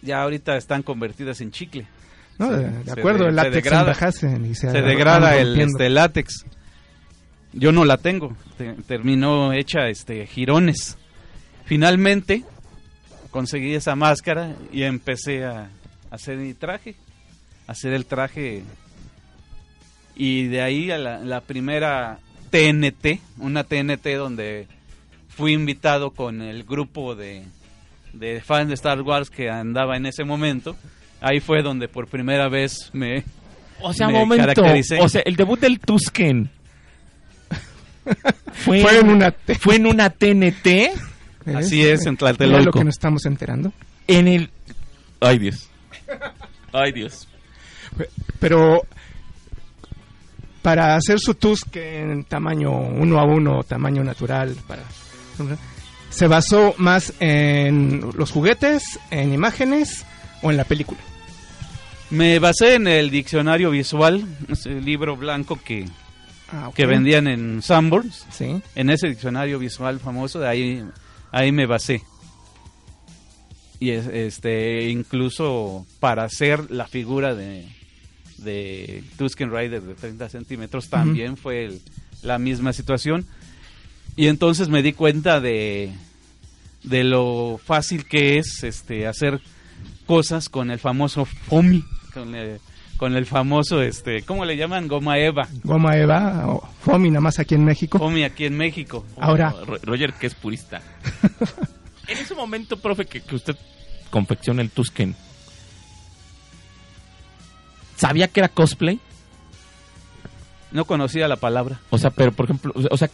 ya ahorita están convertidas en chicle. No, Se- de, de se acuerdo, de- el se látex degrada. envejecen y se, Se degrada el este, látex. Yo no la tengo. Te- terminó hecha este girones. Finalmente conseguí esa máscara y empecé a hacer mi traje. Hacer el traje. Y de ahí a la, la primera TNT, una TNT donde fui invitado con el grupo de, de fans de Star Wars que andaba en ese momento. Ahí fue donde por primera vez me, O sea, me momento. caractericé. O sea, el debut del Tusken. Fue, Fue en una T- fue en una TNT. Así es, en Mira lo Tlatelolco. que nos estamos enterando. En el. Ay, Dios. Ay, Dios. Pero para hacer su Tusken en tamaño uno a uno, tamaño natural, para se basó más en los juguetes, en imágenes o en la película. Me basé en el diccionario visual, ese libro blanco que, Ah, que vendían en Sanborns. Sí. En ese diccionario visual famoso, de ahí, ahí me basé. Y es- este incluso para hacer la figura de, de Tusken Rider de 30 centímetros también fue el- la misma situación. Y entonces me di cuenta de, de lo fácil que es este hacer cosas con el famoso FOMI, con el, con el famoso, este ¿cómo le llaman? Goma Eva. Goma Eva o Fomi nada más aquí en México. FOMI aquí en México. Ahora. Ro- Roger, que es purista. en ese momento, profe, que, que usted confecciona el Tusken, ¿sabía que era cosplay? No conocía la palabra. O sea, pero por ejemplo, o sea-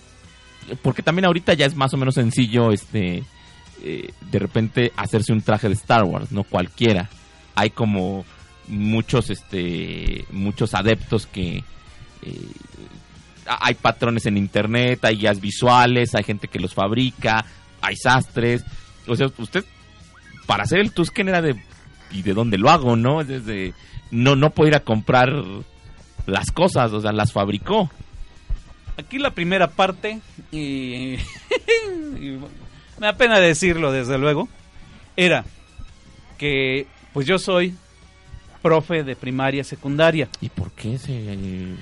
porque también ahorita ya es más o menos sencillo, este, eh, de repente hacerse un traje de Star Wars, no cualquiera. Hay como muchos, este, muchos adeptos que eh, hay patrones en internet, hay guías visuales, hay gente que los fabrica, hay sastres. O sea, usted para hacer el Tusken era de y de dónde lo hago, ¿no? Desde no no puedo ir a comprar las cosas, o sea, las fabricó. Aquí la primera parte, y, y me da pena decirlo desde luego, era que pues yo soy profe de primaria secundaria. ¿Y por qué se...?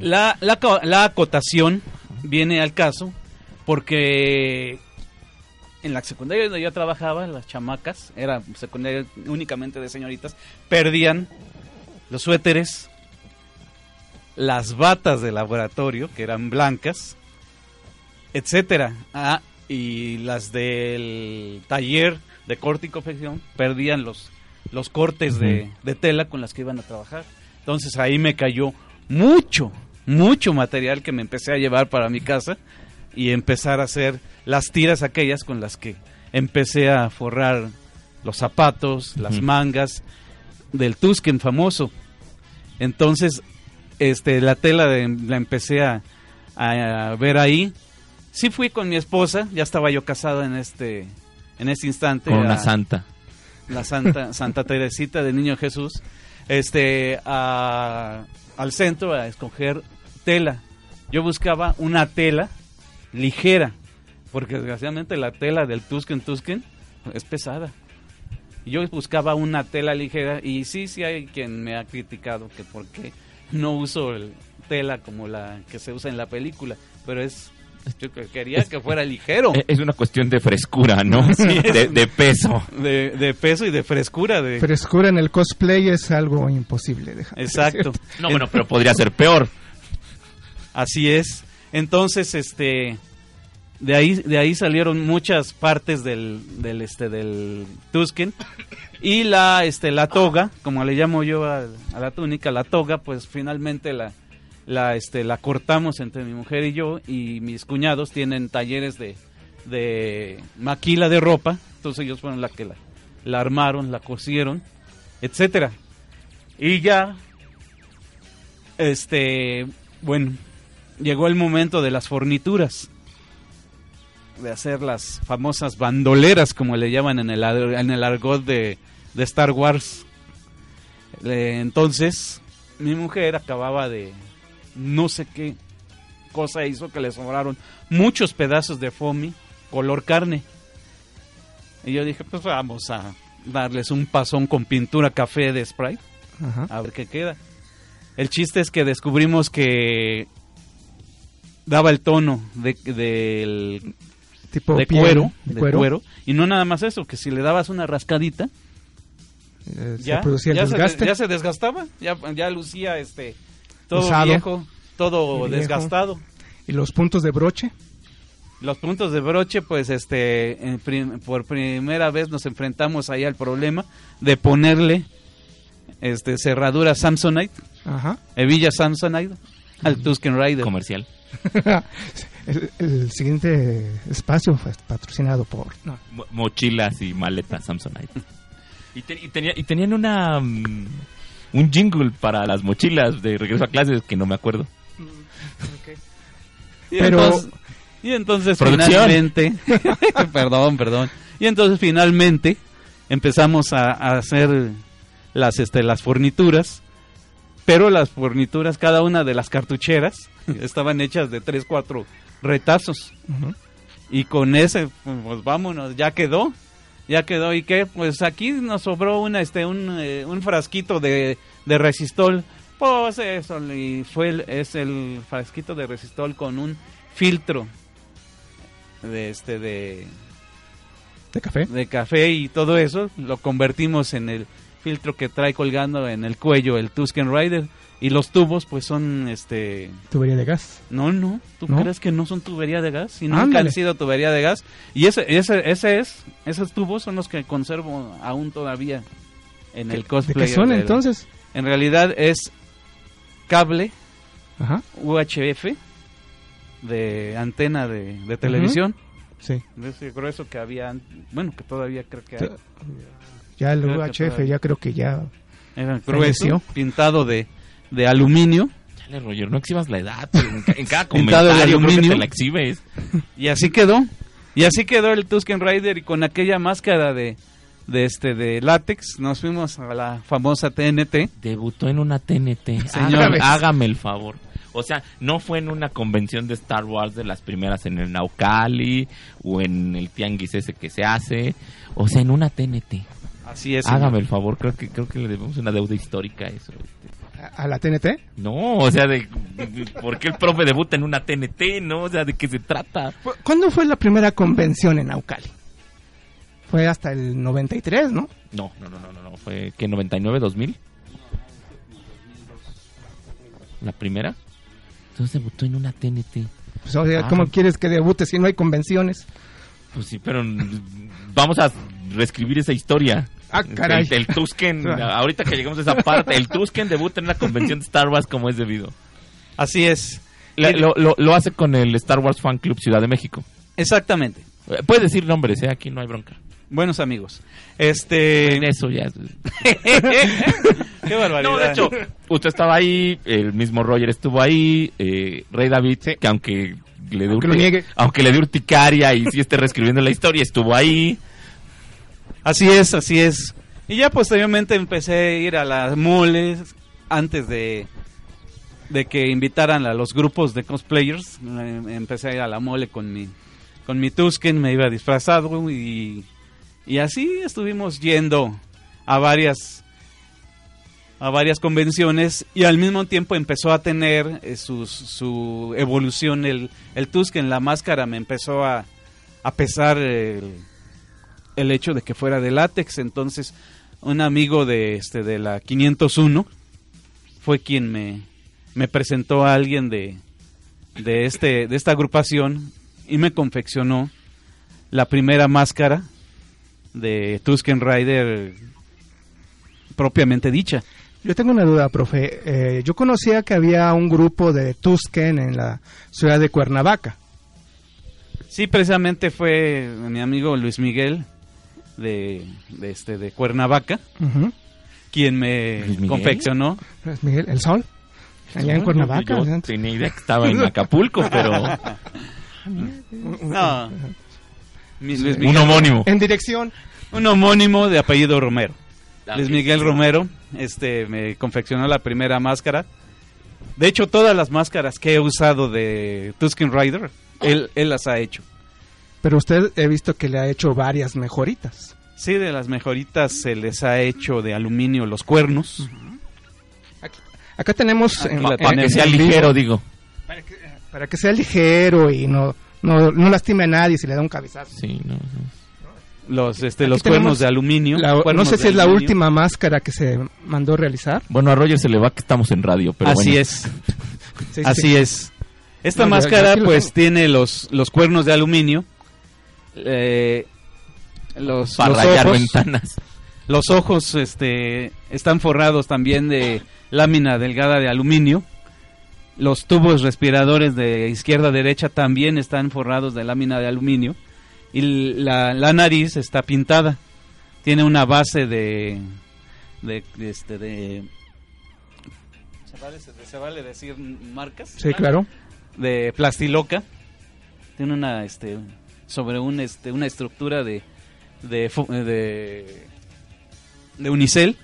La, la, la acotación viene al caso porque en la secundaria donde yo trabajaba, las chamacas, era secundaria únicamente de señoritas, perdían los suéteres, las batas de laboratorio, que eran blancas, etcétera. Ah, y las del taller de corte y confección perdían los, los cortes de, de tela con las que iban a trabajar. Entonces ahí me cayó mucho, mucho material que me empecé a llevar para mi casa y empezar a hacer las tiras aquellas con las que empecé a forrar los zapatos, las mangas del Tusken famoso. Entonces, este, la tela de- la empecé a, a ver ahí. Sí fui con mi esposa, ya estaba yo casado en este, en este instante. Con una a- santa. la Santa, Santa Teresita del Niño Jesús, este, a- al centro a escoger tela. Yo buscaba una tela ligera, porque desgraciadamente la tela del Tusken Tusken es pesada. Yo buscaba una tela ligera y sí, sí hay quien me ha criticado que por qué no uso el tela como la que se usa en la película, pero es yo que- quería que fuera ligero. E- Es una cuestión de frescura, ¿no? Sí, de, peso. de, de peso y de frescura de Frescura en el cosplay es algo imposible. déjame Exacto. No, bueno, pero podría ser peor. Así es. Entonces, este, de ahí, de ahí salieron muchas partes del, del, este, del Tusken. Y la, este, la toga, como le llamo yo a, a la túnica, la toga, pues finalmente la, la, este, la cortamos entre mi mujer y yo y mis cuñados tienen talleres de, de maquila de ropa, entonces ellos fueron la que la, la armaron, la cosieron, etcétera. Y ya, este, bueno, llegó el momento de las fornituras, de hacer las famosas bandoleras, como le llaman en el, en el argot de, de Star Wars. Entonces, mi mujer acababa de no sé qué cosa hizo que le sobraron muchos pedazos de foamy color carne. Y yo dije, pues vamos a darles un pasón con pintura café de spray, Ajá. a ver qué queda. El chiste es que descubrimos que daba el tono de, del Tipo de piel, cuero, de de cuero. cuero. Y no nada más eso, que si le dabas una rascadita, Eh, ya, se producía el ya, se, desgaste. ya se desgastaba, ya, ya lucía este todo Usado. viejo, todo Viejo. desgastado. Y los puntos de broche. Los puntos de broche, pues este, en prim- por primera vez nos enfrentamos ahí al problema de ponerle este cerradura Samsonite, Ajá. hebilla Samsonite al Tusken Rider. Comercial. el, el siguiente espacio fue patrocinado por. No. Mo- mochilas y maletas Samsonite. Y, te- y tenía- y tenían una mm, un jingle para las mochilas de regreso a clases que no me acuerdo. Y Pero- entonces, y entonces Producción. finalmente, perdón, perdón. Y entonces finalmente empezamos a, a hacer las este las fornituras, pero las fornituras cada una de las cartucheras estaban hechas de tres cuatro retazos. Y con ese pues vámonos, ya quedó. Ya quedó y qué, pues aquí nos sobró una este un, eh, un frasquito de, de resistol. Pues eso y fue el, es el frasquito de resistol con un filtro de este de ¿De café? de café y todo eso, lo convertimos en el filtro que trae colgando en el cuello el Tusken Rider y los tubos pues son este Tubería de gas. no, no, ¿tú ¿No? crees que no son tubería de gas? Y nunca Ándale. han sido tubería de gas. Y ese, ese, ese es, esos tubos son los que conservo aún todavía en el ¿De cosplay. qué son entonces? En realidad es cable Ajá. UHF de antena de, de televisión. Sí. De ese grueso que había, bueno, que todavía creo que hay. Ya el Creo UHF, ya creo que ya. Era grueso, pintado de, de aluminio. Chale, Roger, no exhibas la edad. En, ca- en cada Pintado de comentario creo que aluminio. te la exhibes. Y así quedó. Y así quedó el Tusken Rider y con aquella máscara de, de este de látex nos fuimos a la famosa TNT. Debutó en una TNT. Señor. Hágame, hágame el favor. O sea, no fue en una convención de Star Wars de las primeras en el Naucali o en el tianguis ese que se hace. O sea, en una TNT. Así es. señor. Hágame el favor, creo que creo que le debemos una deuda histórica a eso. este. ¿A a la TNT? No, o sea, de, de- ¿por qué el profe debuta en una TNT? No, o sea, ¿de qué se trata? ¿Cuándo fue la primera convención en Naucali? Fue hasta el 93, ¿no? No, no, no, no, no, no. fue que 99 2000. La primera. Entonces debutó en una TNT. Pues, o sea, Ah. ¿cómo quieres que debute si no hay convenciones? Pues sí, pero mm, vamos a reescribir esa historia. Ah, caray. El, el Tusken, ahorita que llegamos a esa parte, el Tusken debuta en una convención de Star Wars como es debido. Así es. La- lo, lo- lo hace con el Star Wars Fan Club Ciudad de México. Exactamente. Eh, Puedes decir nombres, ¿eh? Aquí no hay bronca. Buenos amigos. Este En eso ya. Qué barbaridad. No, de hecho, usted estaba ahí, el mismo Roger estuvo ahí, eh, Rey David, que aunque le Aunque aunque dio urticaria y sí esté reescribiendo la historia, estuvo ahí. Así es, así es. Y ya posteriormente empecé a ir a las moles antes de, de que invitaran a los grupos de cosplayers. eh, Empecé a ir a la mole con mi, con mi Tusken, me iba disfrazado y, y así estuvimos yendo a varias a varias convenciones y al mismo tiempo empezó a tener eh, sus- su evolución el, el Tusken, la máscara me empezó a, a pesar el, el hecho de que fuera de látex. Entonces, un amigo de este de la 501 fue quien me, me presentó a alguien de, de este de esta agrupación y me confeccionó la primera máscara de Tusken Rider propiamente dicha. Yo tengo una duda, profe. Eh, yo conocía que había un grupo de Tusken en la ciudad de Cuernavaca. Sí, precisamente fue mi amigo Luis Miguel de, de este de Cuernavaca quien me confeccionó Luis Miguel, el sol. Allá en Cuernavaca. Yo ¿no? tenía idea que estaba en Acapulco, pero No. Un homónimo. En dirección. Un homónimo de apellido Romero. Luis. Miguel Romero, este, me confeccionó la primera máscara. De hecho, todas las máscaras que he usado de Tusken Rider, él, él las ha hecho. Pero usted he visto que le ha hecho varias mejoritas. Sí, de las mejoritas se les ha hecho de aluminio los cuernos. Acá tenemos... Aquí en- Para que en sea ligero, digo. Para que sea ligero y no, no, no lastime a nadie si le da un cabezazo. Sí, no, no. Los, este, Aquí los cuernos de aluminio. la- no sé si es la aluminio. última máscara que se mandó realizar. Bueno, a Roger se le va que estamos en radio, pero Así bueno. es. Sí, Así sí. es. Esta No, ya- ya máscara aquí pues tiene los, los cuernos de aluminio. Eh, los, Para los rayar ojos, ventanas. los ojos este, están forrados también de lámina delgada de aluminio. Los tubos respiradores de izquierda a derecha también están forrados de lámina de aluminio. Y la, la nariz está pintada. Tiene una base de... de, de este, de ¿se, vale, se- se vale decir marcas? Sí, claro. de plastiloca tiene una este sobre un este una estructura de de fo- de, de unicel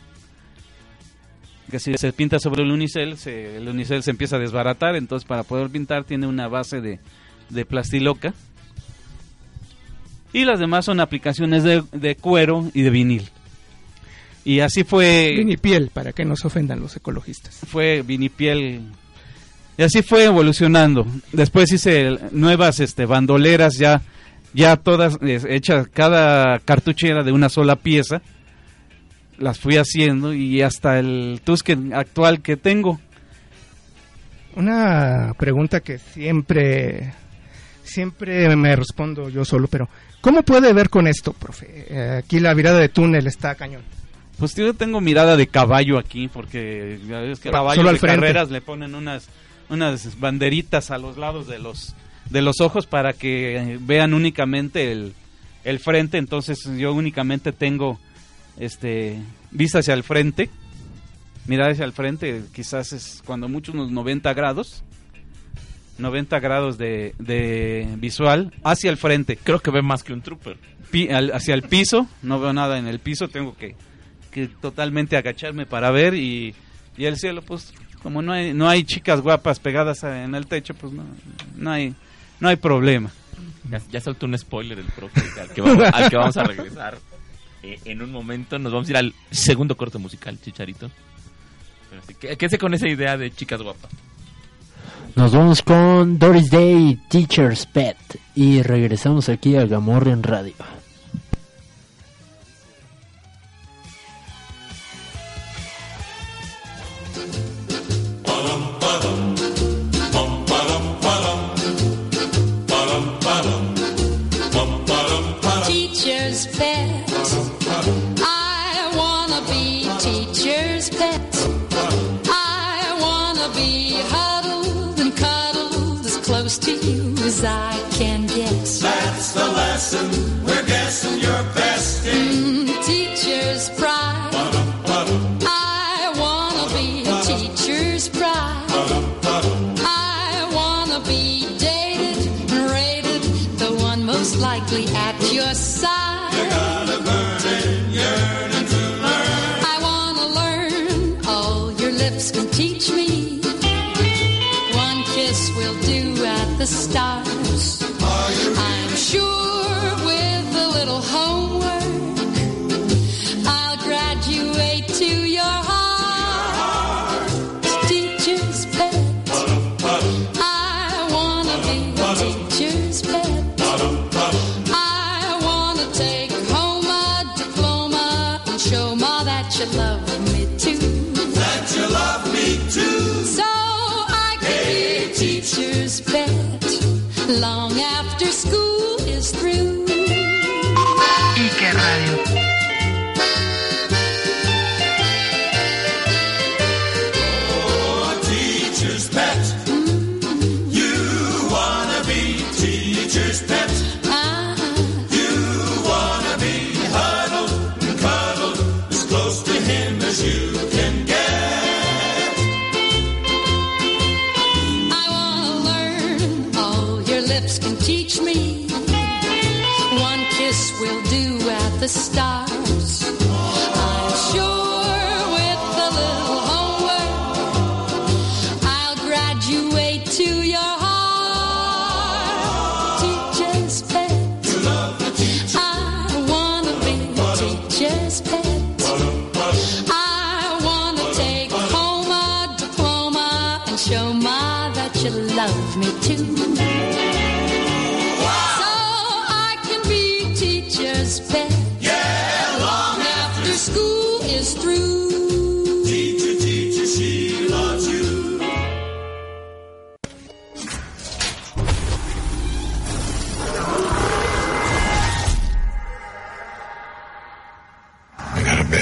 que si se pinta sobre el unicel se, el unicel se empieza a desbaratar entonces para poder pintar tiene una base de, de plastiloca y las demás son aplicaciones de, de cuero y de vinil y así fue Vinipiel, para que no se ofendan los ecologistas. fue vinipiel y así fue evolucionando. Después hice nuevas este bandoleras ya ya todas hechas cada cartucho era de una sola pieza. Las fui haciendo y hasta el Tusken actual que tengo. Una pregunta que siempre, siempre me respondo yo solo, pero ¿cómo puede ver con esto, profe? Eh, aquí la virada de túnel está cañón. Pues yo tengo mirada de caballo aquí porque ves que caballos de frente. carreras le ponen unas unas banderitas a los lados de los de los ojos para que eh, vean únicamente el, el frente, entonces yo únicamente tengo este vista hacia el frente, mirada hacia el frente, quizás es cuando mucho unos 90 grados. 90 grados de, de visual hacia el frente. Creo que ve más que un trooper. Pi- al- hacia el piso, no veo nada en el piso, tengo que, que totalmente agacharme para ver y, y el cielo, pues como no hay, no hay chicas guapas pegadas en el techo, pues no, no hay no hay problema. Ya, ya soltó un spoiler el profe al que vamos, al que vamos a regresar eh, en un momento. Nos vamos a ir al segundo corte musical, Chicharito. Quédese con esa idea de chicas guapas. Nos vamos con Doris Day, Teacher's Pet. Y regresamos aquí a Gamorrean Radio. Pet. I wanna be teacher's pet. I wanna be huddled and cuddled as close to you as I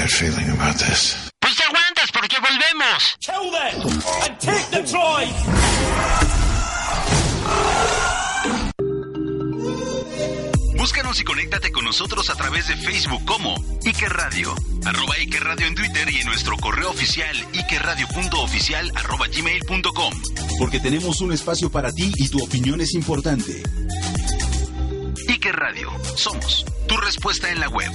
bad feeling about this. Pues te aguantas porque volvemos. Kill them and take the droid. Búscanos y conéctate con nosotros a través de Facebook como Iker Radio, arroba Iker Radio en Twitter y en nuestro correo oficial ikerradio.oficial arroba gmail.com. Porque tenemos un espacio para ti y tu opinión es importante. Iker Radio, somos tu respuesta en la web.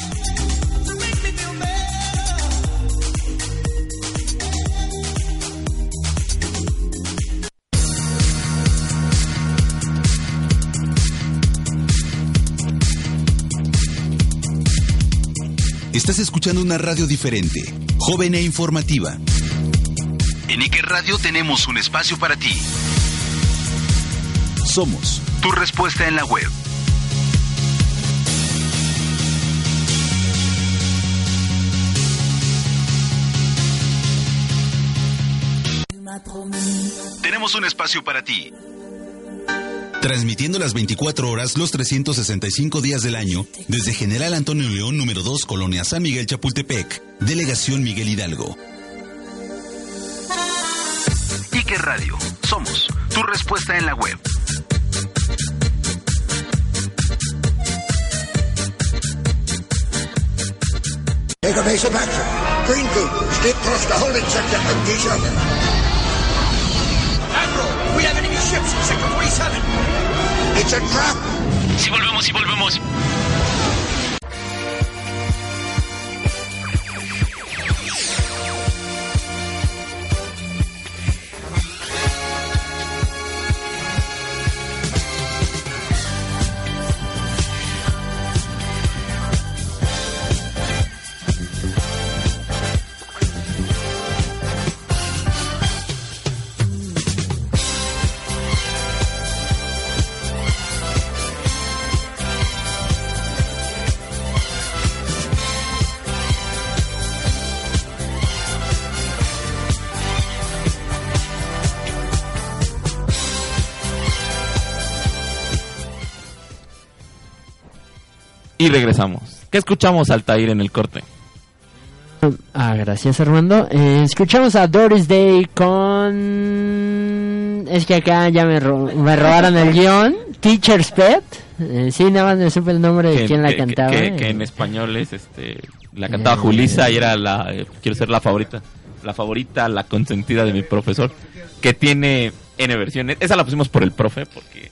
Estás escuchando una radio diferente, joven e informativa. En Iker Radio tenemos un espacio para ti. Somos tu respuesta en la web. Tenemos un espacio para ti. Transmitiendo las 24 horas, los 365 días del año, desde General Antonio León, número 2, Colonia San Miguel Chapultepec, Delegación Miguel Hidalgo. Iker Radio, somos tu respuesta en la web. Take evasive action. Green goo. Stay across the holding sector and D7. Admiral, we have enemy ships in Sector 47. It's a trap. Si volvemos, si volvemos. Regresamos. ¿Qué escuchamos Altair en el corte? Ah, gracias Armando. Eh, escuchamos a Doris Day con... Es que acá ya me, ro- me robaron el guion. Teacher's Pet. Eh, sí, nada más me supe el nombre de quién la que- cantaba. Que, que en español es este. La cantaba Julisa y era la. eh, quiero ser la favorita. La favorita, la consentida de mi profesor. Que tiene N versiones. Esa la pusimos por el profe, porque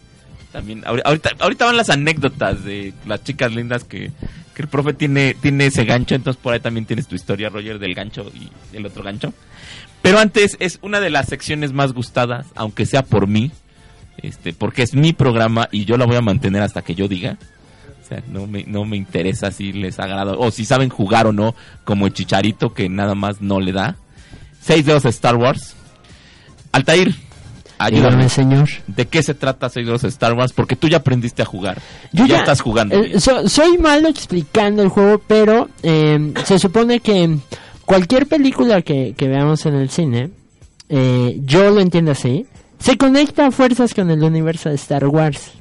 también. ahori- Ahorita, ahorita van las anécdotas de las chicas lindas que, que el profe tiene, tiene ese gancho. Entonces por ahí también tienes tu historia, Roger, del gancho y el otro gancho. Pero antes es una de las secciones más gustadas, aunque sea por mí. Este, porque es mi programa y yo la voy a mantener hasta que yo diga. O sea, no me, no me interesa si les agrada o si saben jugar o no, como el chicharito que nada más no le da. Seis dedos de Star Wars. Altair, ayúdame. Señor. ¿De qué se trata Seguidores de Star Wars? Porque tú ya aprendiste a jugar. Yo ya, estás jugando. eh, so- soy malo explicando el juego, pero eh, se supone que cualquier película que, que veamos en el cine, eh, yo lo entiendo así, se conecta a fuerzas con el universo de Star Wars.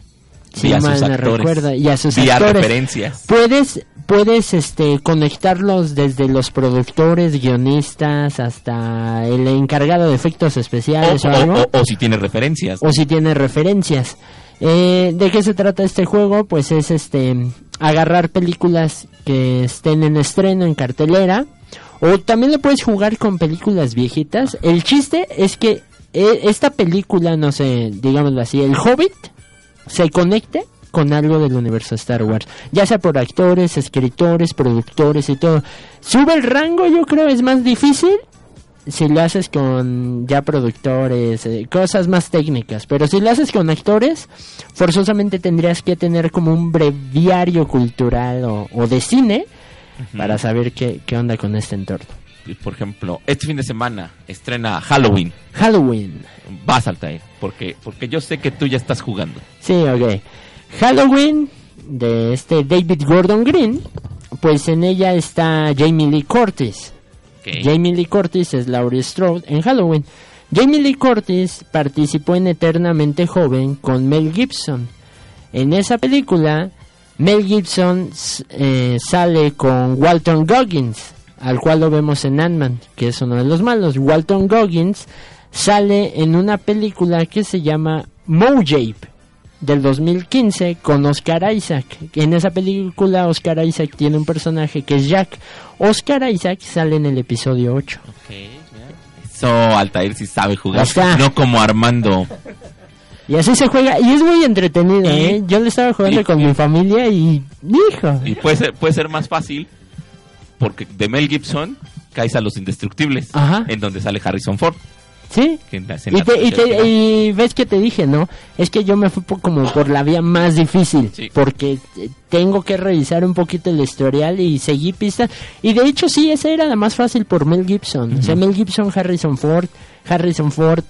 Si Y a sus actores. recuerdo, y a sus Vía actores. referencias. Puedes, puedes este, conectarlos desde los productores, guionistas, hasta el encargado de efectos especiales o, o- algo o- o si tiene referencias. o si tiene referencias. Eh, ¿De qué se trata este juego? Pues es este agarrar películas que estén en estreno en cartelera o también lo puedes jugar con películas viejitas. El chiste es que eh, esta película, no sé, digámoslo así, el Hobbit se conecte con algo del universo Star Wars, ya sea por actores, escritores, productores y todo. Sube el rango, yo creo, es más difícil si lo haces con ya productores, eh, cosas más técnicas, pero si lo haces con actores, forzosamente tendrías que tener como un breviario cultural o, o de cine para saber qué, qué onda con este entorno. Por ejemplo, este fin de semana estrena Halloween. Halloween. Vas Altair, porque porque yo sé que tú ya estás jugando. Sí, ok. Halloween de este David Gordon Green, pues en ella está Jamie Lee Curtis. Jamie Lee Curtis es Laurie Strode en Halloween. Jamie Lee Curtis participó en Eternamente Joven con Mel Gibson. En esa película, Mel Gibson eh, sale con Walton Goggins, al cual lo vemos en Ant-Man, que es uno de los malos. Walton Goggins sale en una película que se llama Mojape del 2015 con Oscar Isaac. En esa película Oscar Isaac tiene un personaje que es Jack. Oscar Isaac sale en el episodio 8. Eso Altair sí sabe jugar, está. no como Armando. Y así se juega y es muy entretenido, ¿eh? Yo le estaba jugando con mi familia y hijo. Y puede ser, puede ser más fácil porque de Mel Gibson caes a Los Indestructibles, Ajá. en donde sale Harrison Ford. Sí. Y, te- y, te- y ves que te dije, ¿no? Es que yo me fui po- como por la vía más difícil. Porque eh, tengo que revisar un poquito el historial y seguí pistas. Y de hecho, sí, esa era la más fácil por Mel Gibson. O sea, Mel Gibson, Harrison Ford, Harrison Ford,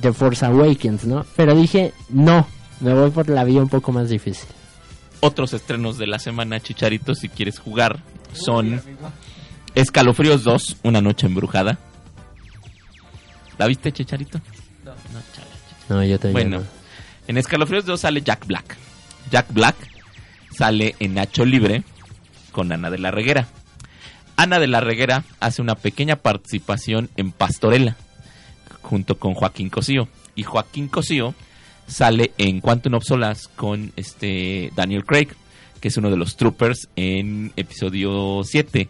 The Force Awakens, ¿no? Pero dije, no, me voy por la vía un poco más difícil. Otros estrenos de la semana, Chicharito, si quieres jugar, son Escalofríos 2, Una Noche Embrujada. ¿La viste, Chicharito? No, yo también. Bueno, en Escalofríos 2 sale Jack Black. Jack Black sale en Nacho Libre con Ana de la Reguera. Ana de la Reguera hace una pequeña participación en Pastorela junto con Joaquín Cosío. Y Joaquín Cosío sale en Quantum of Solace con este Daniel Craig, que es uno de los troopers en episodio 7.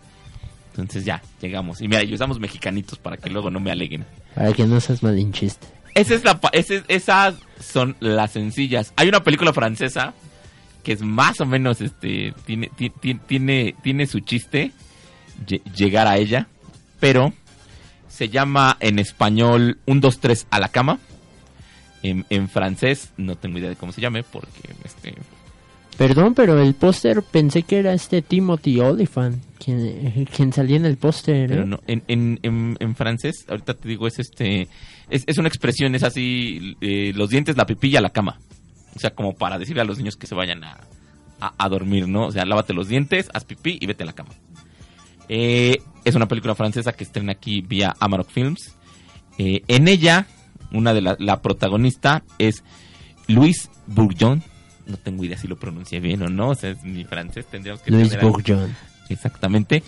Entonces ya, llegamos. Y mira, y usamos mexicanitos para que luego no me aleguen. Para que no seas malinchista. Esa es la, pa- ese es- esas son las sencillas. Hay una película francesa que es más o menos, este, tiene, ti- ti- tiene, tiene su chiste lle- llegar a ella, pero se llama en español Un, dos, tres a la cama. En, en francés no tengo idea de cómo se llame porque, este, Perdón, pero el póster pensé que era este Timothy Oliphant, quien, quien salía en el póster. pero ¿eh? no, en, en, en, en francés, ahorita te digo, es este, es, es una expresión, es así, eh, los dientes, la pipilla, la cama. O sea, como para decirle a los niños que se vayan a, a, a dormir, ¿no? O sea, lávate los dientes, haz pipí y vete a la cama. Eh, es una película francesa que estrena aquí vía Amarok Films. Eh, en ella, una de la, la protagonista es Louise Bourgeon. No tengo idea si lo pronuncié bien o no, o sea, es mi francés, tendríamos que algo- Bourgeon. Exactamente.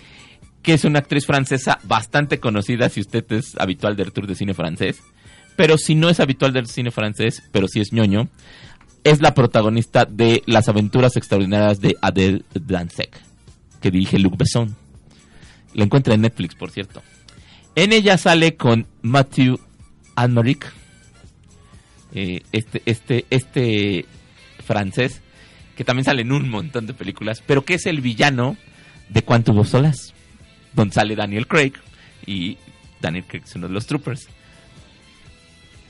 Que es una actriz francesa bastante conocida si usted es habitual del tour de cine francés. Pero si no es habitual del cine francés, pero si es ñoño, es la protagonista de Las aventuras extraordinarias de Adèle Dansek, que dirige Luc Besson. La encuentra en Netflix, por cierto. En ella sale con Matthew Almeric, eh, este, este, este francés, que también sale en un montón de películas, pero que es el villano de Quantum of Solace, donde sale Daniel Craig, y Daniel Craig es uno de los troopers.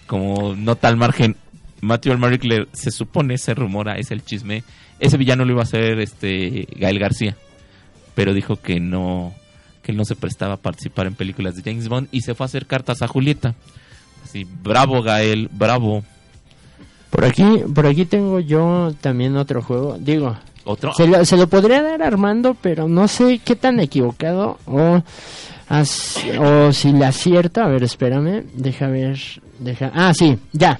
Como nota al margen, Matthew Almeric le- se supone, se rumora, es el chisme, ese villano lo iba a hacer este Gael García, pero dijo que no, que no se prestaba a participar en películas de James Bond y se fue a hacer cartas a Julieta, Bravo Gael, bravo. Por aquí, por aquí tengo yo también otro juego. Digo, ¿Otro? se lo, se lo podría dar a Armando, pero no sé qué tan equivocado o, as- o si le acierto. A ver, espérame, deja ver. Deja, ah, sí, ya.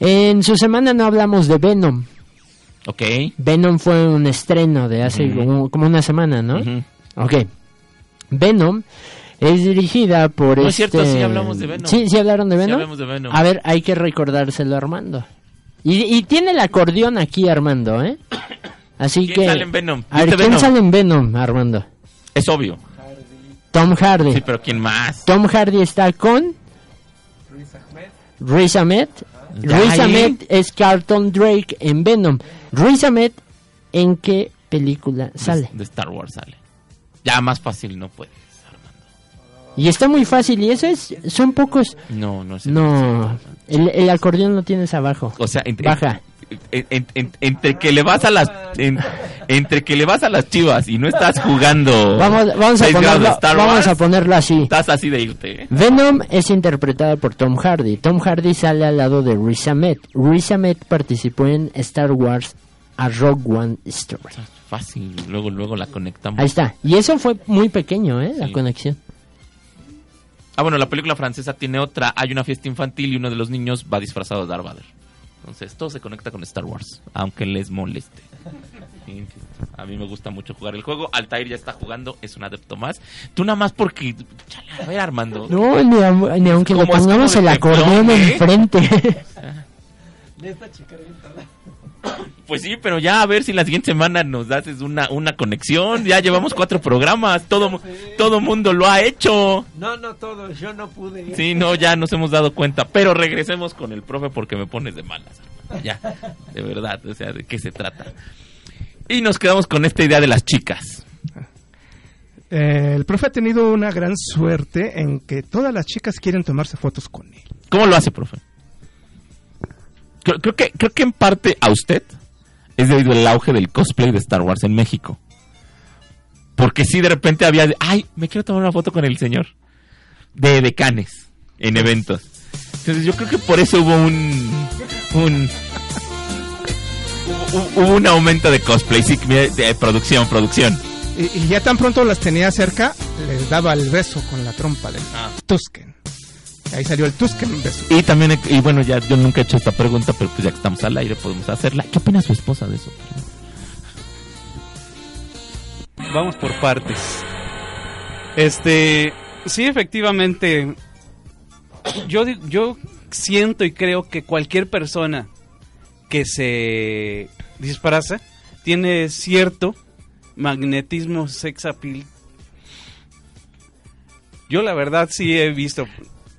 En su semana no hablamos de Venom. Ok. Venom fue un estreno de hace como, como una semana, ¿no? Ok. Venom es dirigida por No es cierto, este- sí hablamos de Venom. Sí, sí hablaron de Venom. hablamos de Venom. A ver, hay que recordárselo a Armando. Y, y tiene el acordeón aquí Armando, ¿eh? Así ¿Quién que sale en Venom? A ver, ¿Viste ¿quién Venom? sale en Venom, Armando? Es obvio. Tom Hardy. Sí, pero ¿quién más? Tom Hardy está con Riz Ahmed. Riz ¿eh? Ahmed es Carlton Drake en Venom. Riz Ahmed, ¿en qué película sale? De, de Star Wars sale. Ya más fácil no puede. Y está muy fácil, y eso es, son pocos. No, no es No, el, el acordeón lo tienes abajo. O sea, entre, Baja. en- en- en- entre que le vas a las en- entre que le vas a las Chivas y no estás jugando Vamos, vamos, a ponerlo, Star vamos Wars, a ponerlo así. estás así de irte. ¿eh? Venom es interpretada por Tom Hardy. Tom Hardy sale al lado de Riz Ahmed. Riz Ahmed participó en Star Wars a Rogue One Story. Fácil, luego luego la conectamos. Ahí está. Y eso fue muy pequeño, ¿eh? La Sí. conexión. Ah, bueno, la película francesa tiene otra. Hay una fiesta infantil y uno de los niños va disfrazado de Darth Vader. Entonces, todo se conecta con Star Wars, aunque les moleste. A mí me gusta mucho jugar el juego. Altair ya está jugando, es un adepto más. Tú nada más porque... Chale, a ver, Armando. No, ni, a- ni aunque le pongamos el de acordeón ¿eh? enfrente. Pues sí, pero ya a ver si la siguiente semana nos haces una, una conexión. Ya llevamos cuatro programas, todo, todo mundo lo ha hecho. No, no todos, yo no pude. Sí, no, ya nos hemos dado cuenta. Pero regresemos con el profe porque me pones de malas. Ya, de verdad, o sea, ¿de qué se trata? Y nos quedamos con esta idea de las chicas. Eh, el profe ha tenido una gran suerte en que todas las chicas quieren tomarse fotos con él. ¿Cómo lo hace, profe? Creo, creo que, creo que en parte a usted es debido al auge del cosplay de Star Wars en México. Porque si de repente había... de, Ay, me quiero tomar una foto con el señor. De decanes en eventos. Entonces yo creo que por eso hubo un... un hubo, un aumento de cosplay. Sí, de producción, producción. Y, y ya tan pronto las tenía cerca, les daba el beso con la trompa del Ah. Tusken. Ahí salió el Tusken beso. Y también, y bueno, ya yo nunca he hecho esta pregunta, pero pues ya que estamos al aire podemos hacerla. ¿Qué opina su esposa de eso? Vamos por partes. Este, sí, efectivamente, yo, yo siento y creo que cualquier persona que se disfraza tiene cierto magnetismo sex appeal. Yo la verdad sí he visto,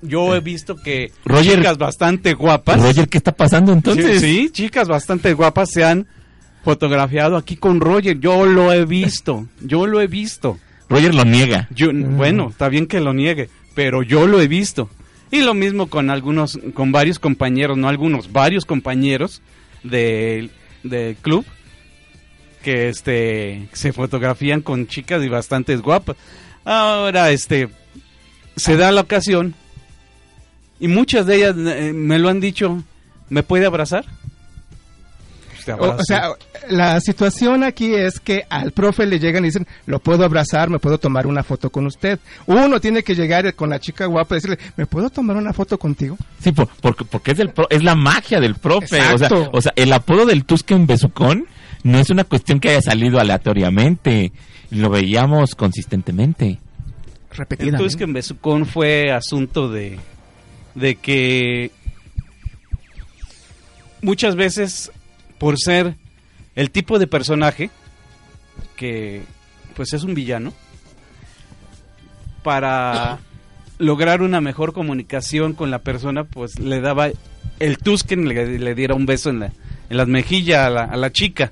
yo he visto que Roger- chicas bastante guapas. Roger, ¿qué está pasando entonces? Sí, sí, chicas bastante guapas se han fotografiado aquí con Roger. Yo lo he visto, yo lo he visto. Roger lo niega. Yo, Bueno, está bien que lo niegue, pero yo lo he visto. Y lo mismo con algunos, con varios compañeros, no algunos, varios compañeros del del club que este se fotografían con chicas y bastantes guapas. Ahora, este, se da la ocasión y muchas de ellas eh, me lo han dicho, ¿me puede abrazar? Pues te O, sea, la situación aquí es que al profe le llegan y dicen, lo puedo abrazar, me puedo tomar una foto con usted. Uno tiene que llegar con la chica guapa y decirle, ¿me puedo tomar una foto contigo? Sí, por- porque, porque es, del pro- es la magia del profe. O sea, Exacto. o sea, el apodo del Tusken Besucón no es una cuestión que haya salido aleatoriamente. Lo veíamos consistentemente. Entonces que en Besucón fue asunto de, de que muchas veces por ser el tipo de personaje que pues es un villano para lograr una mejor comunicación con la persona pues le daba el Tusken le, le diera un beso en la, en las mejillas a la, a la chica.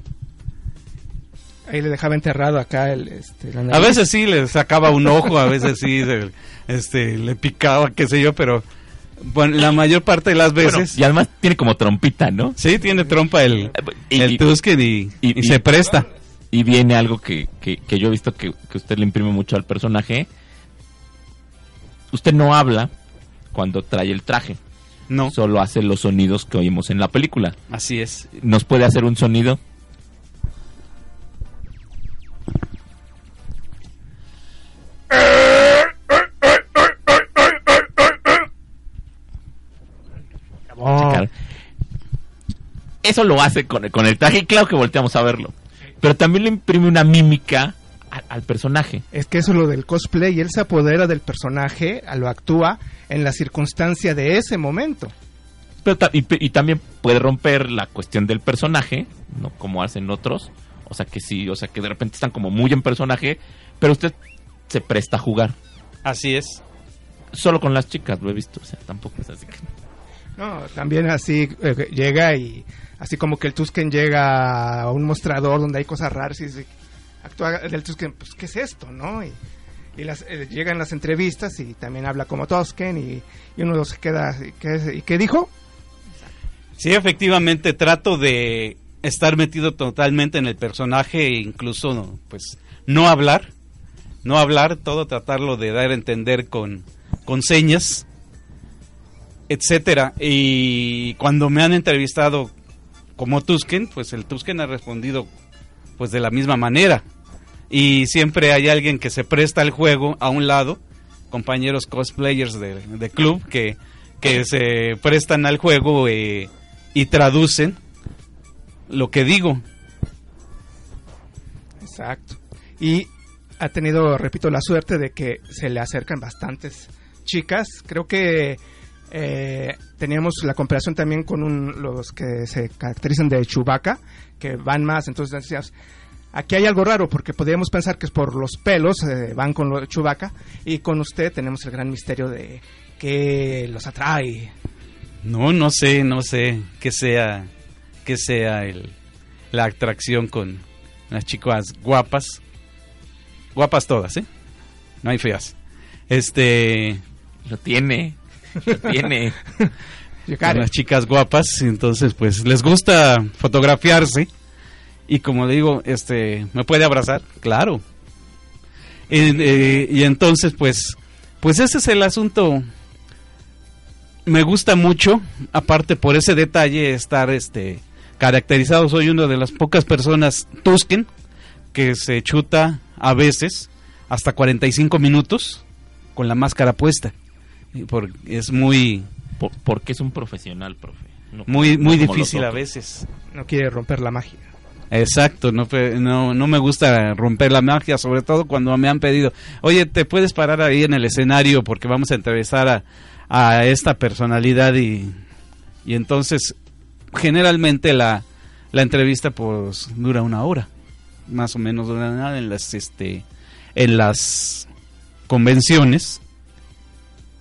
Ahí le dejaba enterrado acá el... Este, la A veces sí le sacaba un ojo, a veces sí se- este, le picaba, qué sé yo, pero bueno, la mayor parte de las Bueno, veces... y además tiene como trompita, ¿no? Sí, tiene trompa el, Y- el y- Tusken y, y se presta. Y viene algo que, que, que yo he visto que, que usted le imprime mucho al personaje. Usted no habla cuando trae el traje. No. Solo hace los sonidos que oímos en la película. Así es. ¿Nos puede hacer un sonido? Checar. Eso lo hace con el, con el traje y claro que volteamos a verlo. Pero también le imprime una mímica al, al personaje. Es que eso es lo del cosplay, él se apodera del personaje, lo actúa en la circunstancia de ese momento. Pero ta- y, pe- y también puede romper la cuestión del personaje, no como hacen otros. O sea que sí, o sea que de repente están como muy en personaje, pero usted se presta a jugar. Así es. Solo con las chicas lo he visto, o sea, tampoco es así que... No, también así eh, llega y así como que el Tusken llega a un mostrador donde hay cosas raras y dice, actúa del Tusken, pues ¿qué es esto, no? Y, las, eh, llega en las entrevistas y también habla como Tusken y, y uno se queda, ¿y qué, ¿y qué dijo? Sí, efectivamente, trato de estar metido totalmente en el personaje e incluso, pues, no hablar. No hablar, todo tratarlo de dar a entender con, con señas, etcétera. Y cuando me han entrevistado como Tusken, pues el Tusken ha respondido pues de la misma manera. Y siempre hay alguien que se presta al juego a un lado, compañeros cosplayers de, club que, que se prestan al juego eh, y traducen lo que digo. Exacto. Y ha tenido, repito, la suerte de que se le acercan bastantes chicas. Creo que eh, teníamos la comparación también con un- los que se caracterizan de Chewbacca, que van más. Entonces decías, aquí hay algo raro porque podríamos pensar que es por los pelos, eh, van con lo de Chewbacca, y con usted tenemos el gran misterio de que los atrae. No, no sé, no sé qué sea, qué sea el, la atracción con las chicas guapas. Guapas todas, ¿eh? No hay feas. Este... Lo tiene, tiene. con las chicas guapas, entonces pues les gusta fotografiarse y como digo, este, ¿me puede abrazar? Claro. Y, eh, y entonces pues, pues ese es el asunto. Me gusta mucho, aparte por ese detalle estar este caracterizado, soy una de las pocas personas Tusken que se chuta a veces hasta 45 minutos con la máscara puesta. Y por- es muy Por- porque es un profesional, profe. No- muy muy difícil a veces. No quiere romper la magia. Exacto, no, no, no me gusta romper la magia, sobre todo cuando me han pedido, oye, ¿te puedes parar ahí en el escenario porque vamos a entrevistar a, a esta personalidad? Y, y entonces, generalmente la, la entrevista pues dura una hora, más o menos dura una hora en las, este, en las convenciones.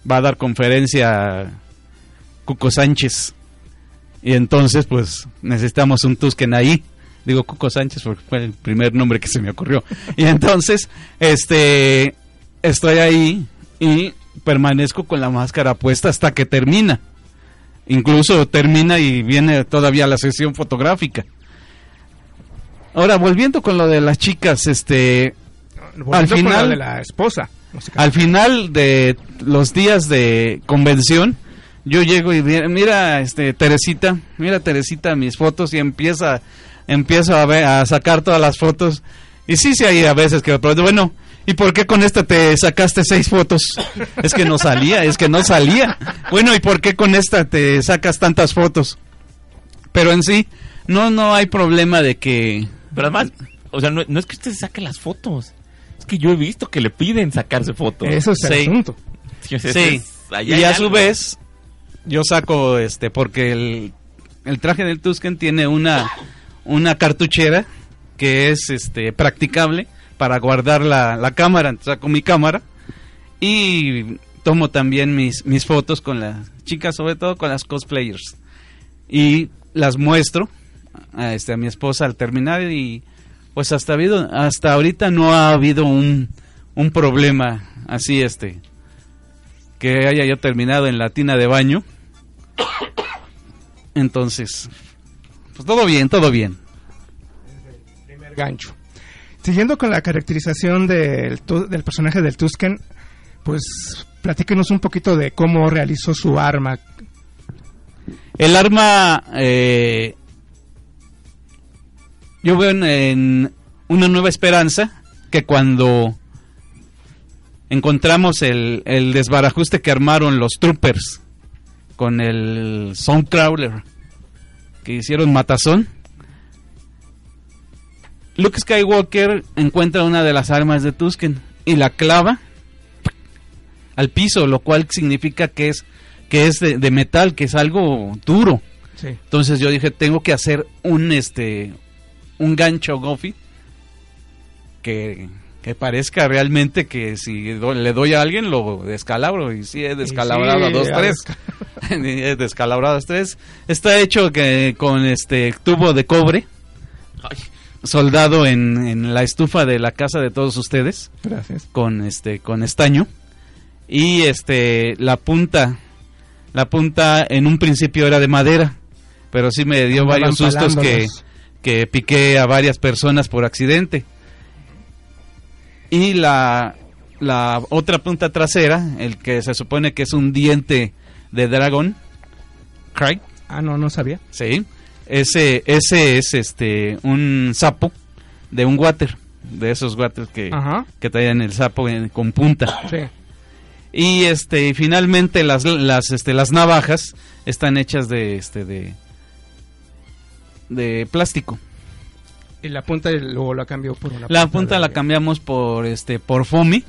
Va a dar conferencia Cuco Sánchez. Y entonces, pues, necesitamos un Tusken ahí. Digo Cuco Sánchez porque fue el primer nombre que se me ocurrió. Y entonces, este, estoy ahí y permanezco con la máscara puesta hasta que termina. Incluso termina y viene todavía la sesión fotográfica. Ahora, volviendo con lo de las chicas, este, Volviendo al con final, lo de la esposa. Al final de los días de convención, yo llego y vi- mira, este Teresita, mira Teresita mis fotos y empieza empiezo a ver, a sacar todas las fotos y sí sí hay a veces que pero bueno, ¿y por qué con esta te sacaste seis fotos? Es que no salía, es que no salía. Bueno, ¿y por qué con esta te sacas tantas fotos? Pero en sí no no hay problema de que Pero además, o sea, no, no es que usted saque las fotos. Que yo he visto que le piden sacarse fotos. Eso es el asunto. Sí, y a su vez, yo saco este, porque el, el traje del Tusken tiene una, una cartuchera que es este practicable para guardar la, la cámara. Entonces saco mi cámara y tomo también mis, mis fotos con las chicas, sobre todo con las cosplayers. Y las muestro a, este, a mi esposa al terminar y pues hasta, habido, hasta ahorita no ha habido un, un problema así este que haya yo terminado en la tina de baño. Entonces, pues todo bien, todo bien. primer gancho. Siguiendo con la caracterización del, del personaje del Tusken, pues platíquenos un poquito de cómo realizó su arma. El arma, eh, yo veo en, en una nueva esperanza que cuando encontramos el, el desbarajuste que armaron los troopers con el Soundcrawler que hicieron matazón, Luke Skywalker encuentra una de las armas de Tusken y la clava al piso, lo cual significa que es que es de, de metal, que es algo duro. Sí. Entonces yo dije, tengo que hacer un este un gancho Goffy que, que parezca realmente que si do- le doy a alguien lo descalabro y sí he descalabrado sí, a dos. Tres he descalabrado a dos tres. Está hecho que con este tubo de cobre. Soldado en, en la estufa de la casa de todos ustedes. Gracias. con este con estaño. Y este la punta la punta en un principio era de madera pero sí me dio Andaban varios sustos que. Que piqué a varias personas por accidente y la la otra punta trasera el que se supone que es un diente de dragón Craig Ah, no, no sabía. Sí, ese, ese es este un sapo de un water, de esos waters que, Ajá. que traían el sapo en- con punta. Sí. Y este, y finalmente las, las, este, las navajas están hechas de, este, de, de plástico. Y la punta luego la cambió por una La punta de- la cambiamos por, este, por foamy,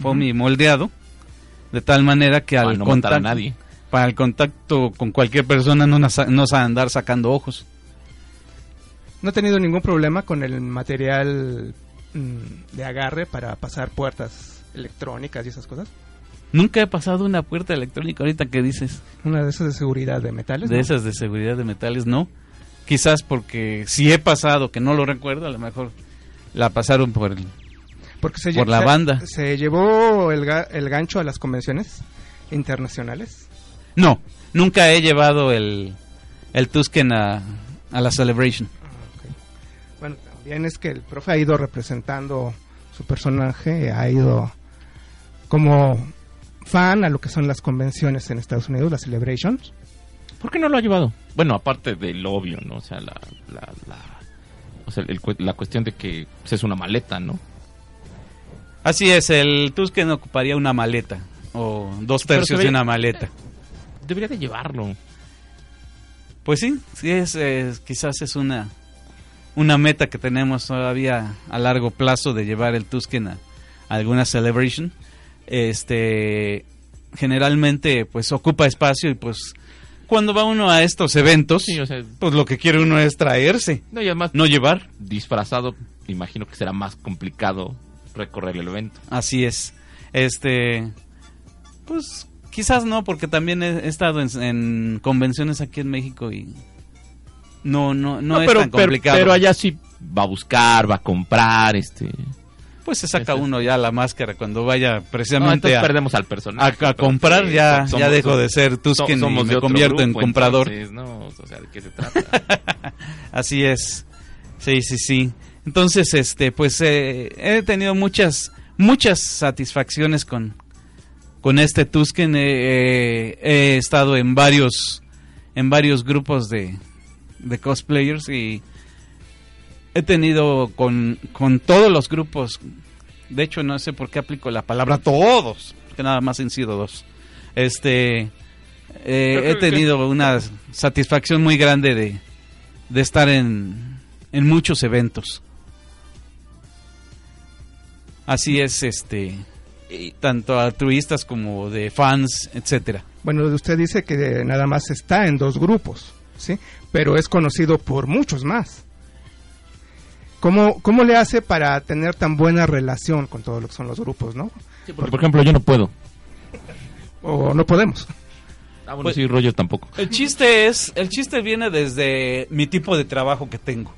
foamy moldeado, de tal manera que Para al no matar a contacto, nadie. para el contacto con cualquier persona no nos, no nos va a andar sacando ojos. No he tenido ningún problema con el material mm, de agarre para pasar puertas electrónicas y esas cosas. Nunca he pasado una puerta electrónica ahorita que dices. Una de esas de seguridad de metales. De ¿no? esas de seguridad de metales, no. Quizás porque si he pasado, que no lo recuerdo, a lo mejor la pasaron por el... Porque se por la banda. Se llevó el, ga- el gancho a las convenciones internacionales. No, nunca he llevado el, el Tusken a, a la Celebration. Bueno, también es que el profe ha ido representando su personaje, ha ido como fan a lo que son las convenciones en Estados Unidos, las celebrations. ¿Por qué no lo ha llevado? Bueno, aparte del obvio, ¿no? O sea, la, la, la- o sea, el la cuestión de que pues, es una maleta, ¿no? Así es, el Tusken ocuparía una maleta, o dos tercios de una maleta. Debería de llevarlo. Pues sí, sí es, es- quizás es una una meta que tenemos todavía a largo plazo de llevar el Tusken a, a alguna celebration. Este generalmente pues ocupa espacio y pues cuando va uno a estos eventos, Sí, o sea, pues lo que quiere uno es traerse, no, y además, no llevar. disfrazado, imagino que será más complicado recorrer el evento. Así es. Este pues quizás no porque también he, estado en, en convenciones aquí en México y no no no, es pero, tan pero- complicado. pero allá sí va a buscar, va a comprar, este... Pues se saca uno ya la máscara cuando vaya precisamente a, perdemos al personaje. a comprar, Sí, ya, somos- ya dejo de ser Tusken y me convierto en comprador. entonces, ¿no? O sea, ¿de qué se trata? Así es. Sí, sí, sí. Entonces, este, pues eh, he tenido muchas, muchas satisfacciones con, con este Tusken. Eh, eh, he estado en varios, en varios grupos de, de cosplayers y he tenido con, con todos los grupos. De hecho, no sé por qué aplico la palabra todos, que nada más han sido dos. Este, eh, he tenido una satisfacción muy grande de, de estar en, en muchos eventos. Así es, este, tanto altruistas como de fans, etcétera. Bueno, usted dice que nada más está en dos grupos, ¿sí? Pero es conocido por muchos más. ¿Cómo, ¿Cómo le hace para tener tan buena relación con todo lo que son los grupos, no? Porque, por ejemplo, yo no puedo. O no podemos. Ah, bueno, Pues- sí, Roger tampoco. El chiste es, el chiste viene desde mi tipo de trabajo que tengo.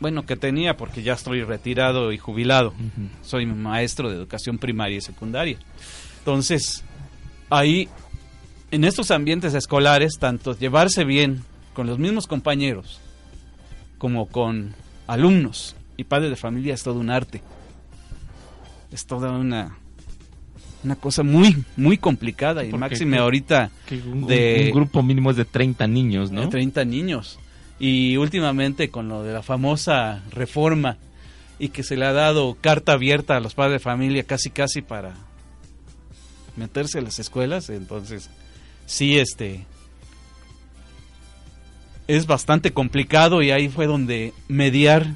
Bueno, que tenía porque ya estoy retirado y jubilado. Soy maestro de educación primaria y secundaria. Entonces, ahí, en estos ambientes escolares, tanto llevarse bien con los mismos compañeros como con alumnos y padres de familia es todo un arte. Es toda una, una cosa muy, muy complicada y máxime ahorita un, de un grupo mínimo es de 30 niños, ¿no? de 30 niños. Y últimamente con lo de la famosa reforma y que se le ha dado carta abierta a los padres de familia casi casi para meterse a las escuelas, entonces sí este es bastante complicado y ahí fue donde mediar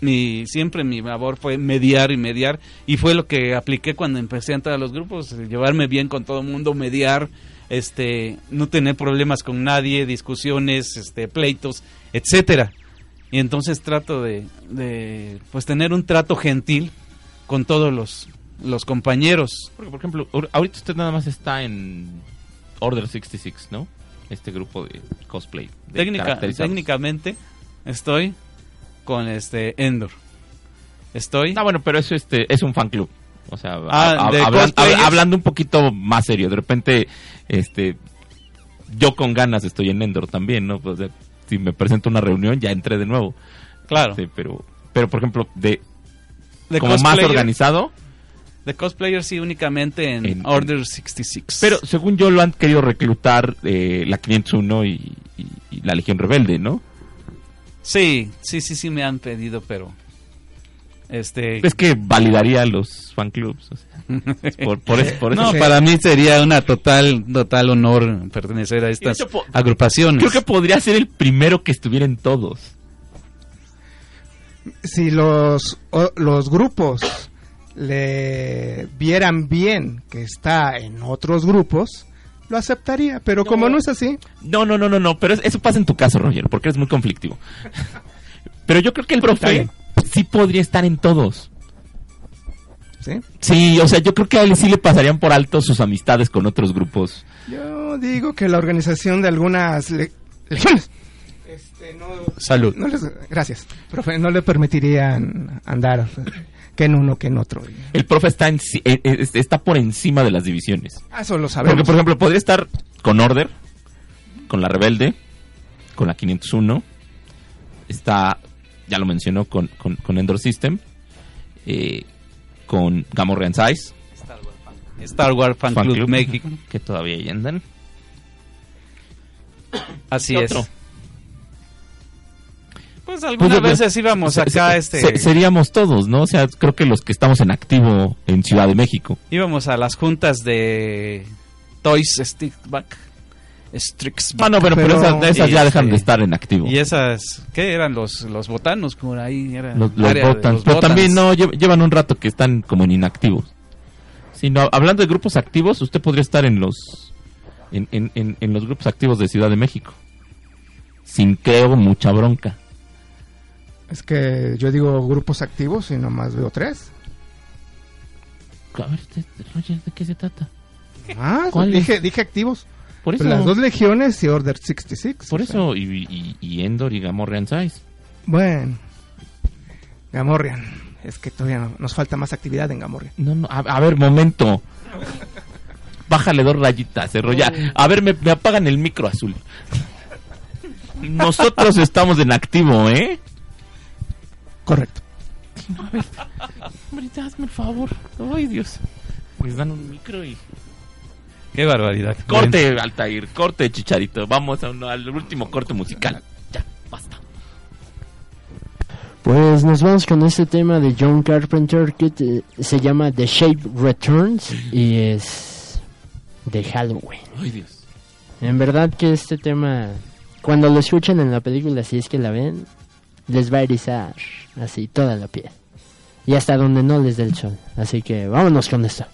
mi siempre mi labor fue mediar y mediar y fue lo que apliqué cuando empecé a entrar a los grupos, llevarme bien con todo el mundo, mediar, este, no tener problemas con nadie, discusiones, este, pleitos, etcétera. Y entonces trato de, de, pues tener un trato gentil con todos los, los compañeros. Porque, por ejemplo, ahor- ahorita usted nada más está en Order 66, ¿no? Este grupo de cosplay. de Técnica, caracterizados. técnicamente estoy con este Endor. Estoy. Ah, bueno, pero eso este, es un fan club. O sea, Ah, hablando un poquito más serio, de repente, este, yo con ganas estoy en Endor también, ¿no? Pues, o sea, si me presento a una reunión, ya entré de nuevo. Claro. Sí, pero, pero por ejemplo, de, De como más organizado, De cosplayer sí únicamente en, En- Order 66. pero según yo lo han querido reclutar eh, la 501 y, y- y la Legión Rebelde, ¿no? Sí, sí, sí, sí me han pedido, pero este Es que validaría los fan clubs. o sea, por, por eso, por eso no, sí. para mí sería una total total honor pertenecer a estas hecho, agrupaciones. Creo que podría ser el primero que estuviera en todos. si los, o- los grupos le vieran bien que está en otros grupos, lo aceptaría, pero como no es así, No, no, no, no, no, pero es- eso pasa en tu caso, Roger, porque eres muy conflictivo. pero yo creo que el profe sí podría estar en todos. ¿sí? Sí, o sea, yo creo que a él sí le pasarían por alto sus amistades con otros grupos. Yo digo que la organización de algunas le- legiones este, no, Salud. no les- gracias, profe, no le permitirían andar que en uno que en otro. El profe está, en, eh, eh, está por encima de las divisiones. Ah, Eso lo sabemos. Porque, por ejemplo, podría estar con Order, con la Rebelde, con la 501. Está, ya lo mencionó, con, con, con Endor System. eh, con Gamorrean Size. Star Wars Fan, Club, México. Que todavía ahí andan. Así ¿Qué es. otro? Pues algunas Pues, veces íbamos se- acá se- este se- seríamos todos, ¿no? O sea, creo que los que estamos en activo en Ciudad de México. íbamos a las juntas de Toys Stickback. Strixback. Ah, no, bueno, pero, esas, esas Y, ya dejan este, de estar en activo. Y esas, ¿qué eran los, los botanos? Por ahí eran Los, los área los Pero también no lle- llevan un rato que están como en inactivos. Sino, hablando de grupos activos, usted podría estar en los en, en, en, en los grupos activos de Ciudad de México. Sin creo mucha bronca. Es que yo digo grupos activos y nomás veo tres. A ver, Roger, ¿de qué se trata? Ah, ¿Cuál dije, dije activos. Por eso, Las dos legiones y Order 66. por sea. eso y, y, y Endor y Gamorrean Size. Bueno. Gamorrean. Es que todavía no- nos falta más actividad en Gamorrean. No, no, a, a ver, momento. Bájale dos rayitas, cerro ya. A ver, me, me apagan el micro azul. Nosotros estamos en activo, ¿eh? Correcto. No, a ver. Hombre, hazme el favor. Ay, Dios. Les dan un micro y... Qué barbaridad. Corte, Altair, corte, Chicharito. Vamos a uno- al último corte musical. Ya, basta. Pues nos vamos con este tema de John Carpenter que te- se llama The Shape Returns y es de Halloween. Ay, Dios. En verdad que este tema, cuando lo escuchan en la película, si es que la ven, les va a erizar así toda la piel. Y hasta donde no les dé el sol. Así que vámonos con esto.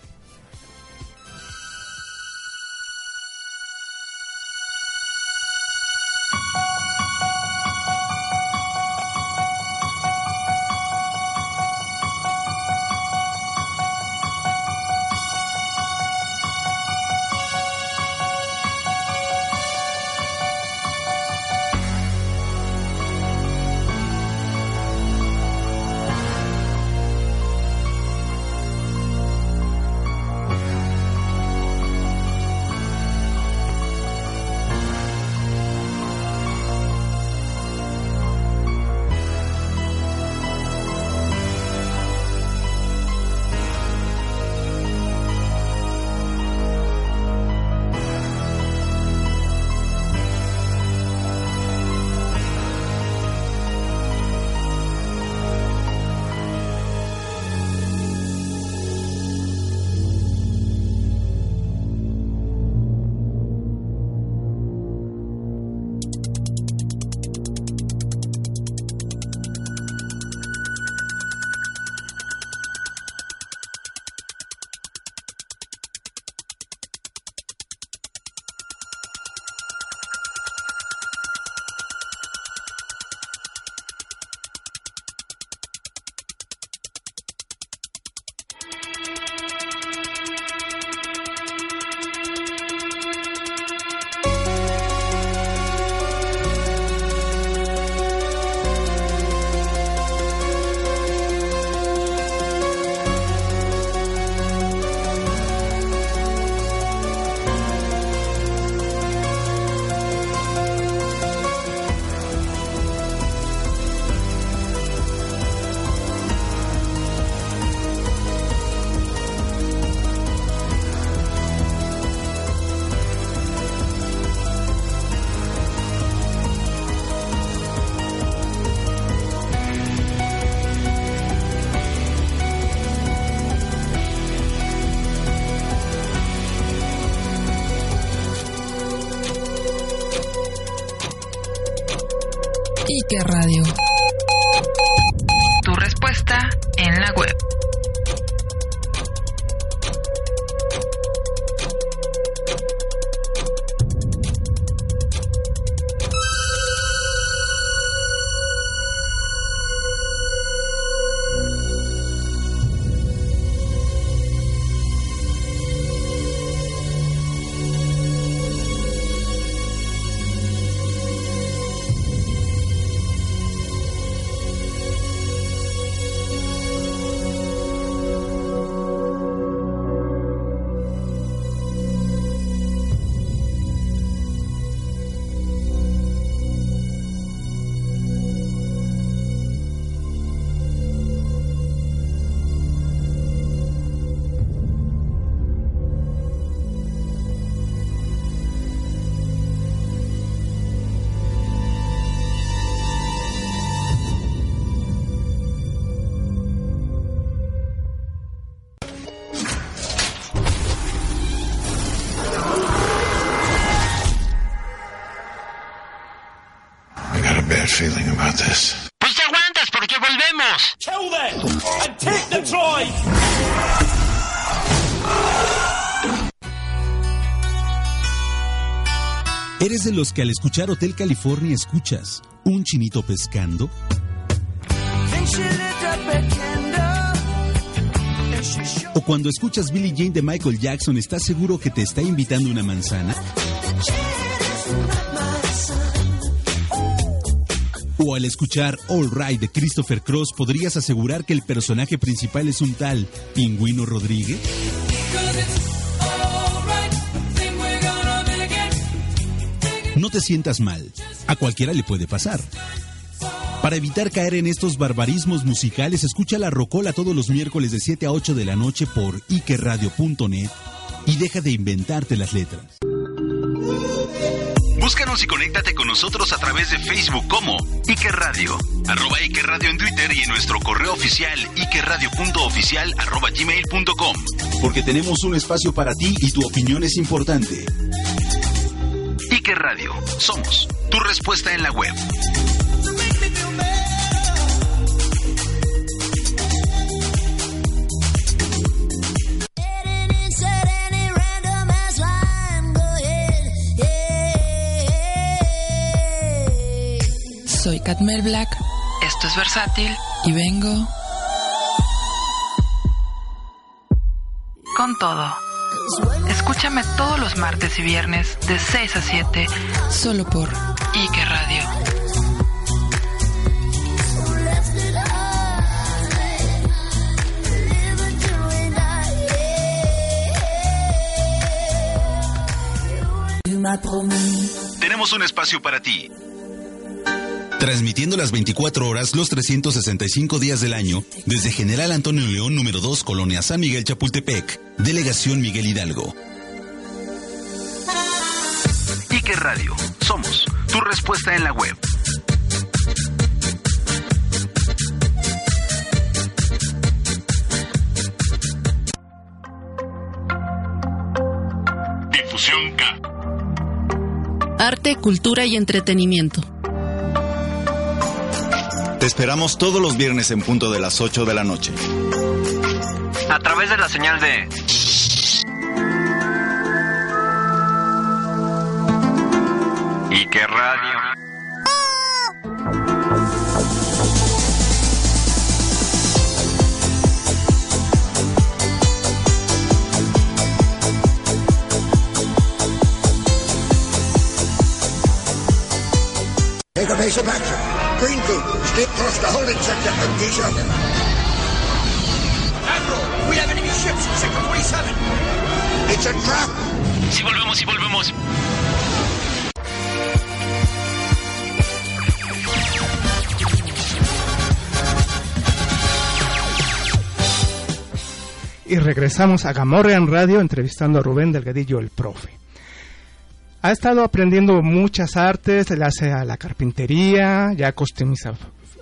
Los que al escuchar Hotel California escuchas un chinito pescando? ¿O cuando escuchas Billie Jane de Michael Jackson estás seguro que te está invitando una manzana? ¿O al escuchar All Right de Christopher Cross podrías asegurar que el personaje principal es un tal Pingüino Rodríguez? No te sientas mal, a cualquiera le puede pasar. Para evitar caer en estos barbarismos musicales, escucha la Rocola todos los miércoles de 7 a 8 de la noche por ikeradio.net y deja de inventarte las letras. Búscanos y conéctate con nosotros a través de Facebook como Iker Radio, arroba Iker Radio en Twitter y en nuestro correo oficial ikerradio.oficial arroba gmail.com. Porque tenemos un espacio para ti y tu opinión es importante. Iker Radio, somos tu respuesta en la web. Soy Katmel Black Esto es versátil y vengo con todo. Escúchame todos los martes y viernes de 6 a 7 solo por Ike Radio. Tenemos un espacio para ti. Transmitiendo las 24 horas, los 365 días del año, desde General Antonio León, número 2, Colonia San Miguel Chapultepec, Delegación Miguel Hidalgo. Ike Radio, somos tu respuesta en la web. Difusión K. Arte, cultura y entretenimiento. Te esperamos todos los viernes en punto de las 8 de la noche. A través de la señal de Ike Radio. Take action. Green group, stay across the holding sector and geese up. Admiral, we have enemy ships in sector 47. It's a trap. Si volvemos, si volvemos. Y regresamos a Gamorrean Radio entrevistando a Rubén Delgadillo, el profe. Ha estado aprendiendo muchas artes, le hace a la carpintería, ya customiza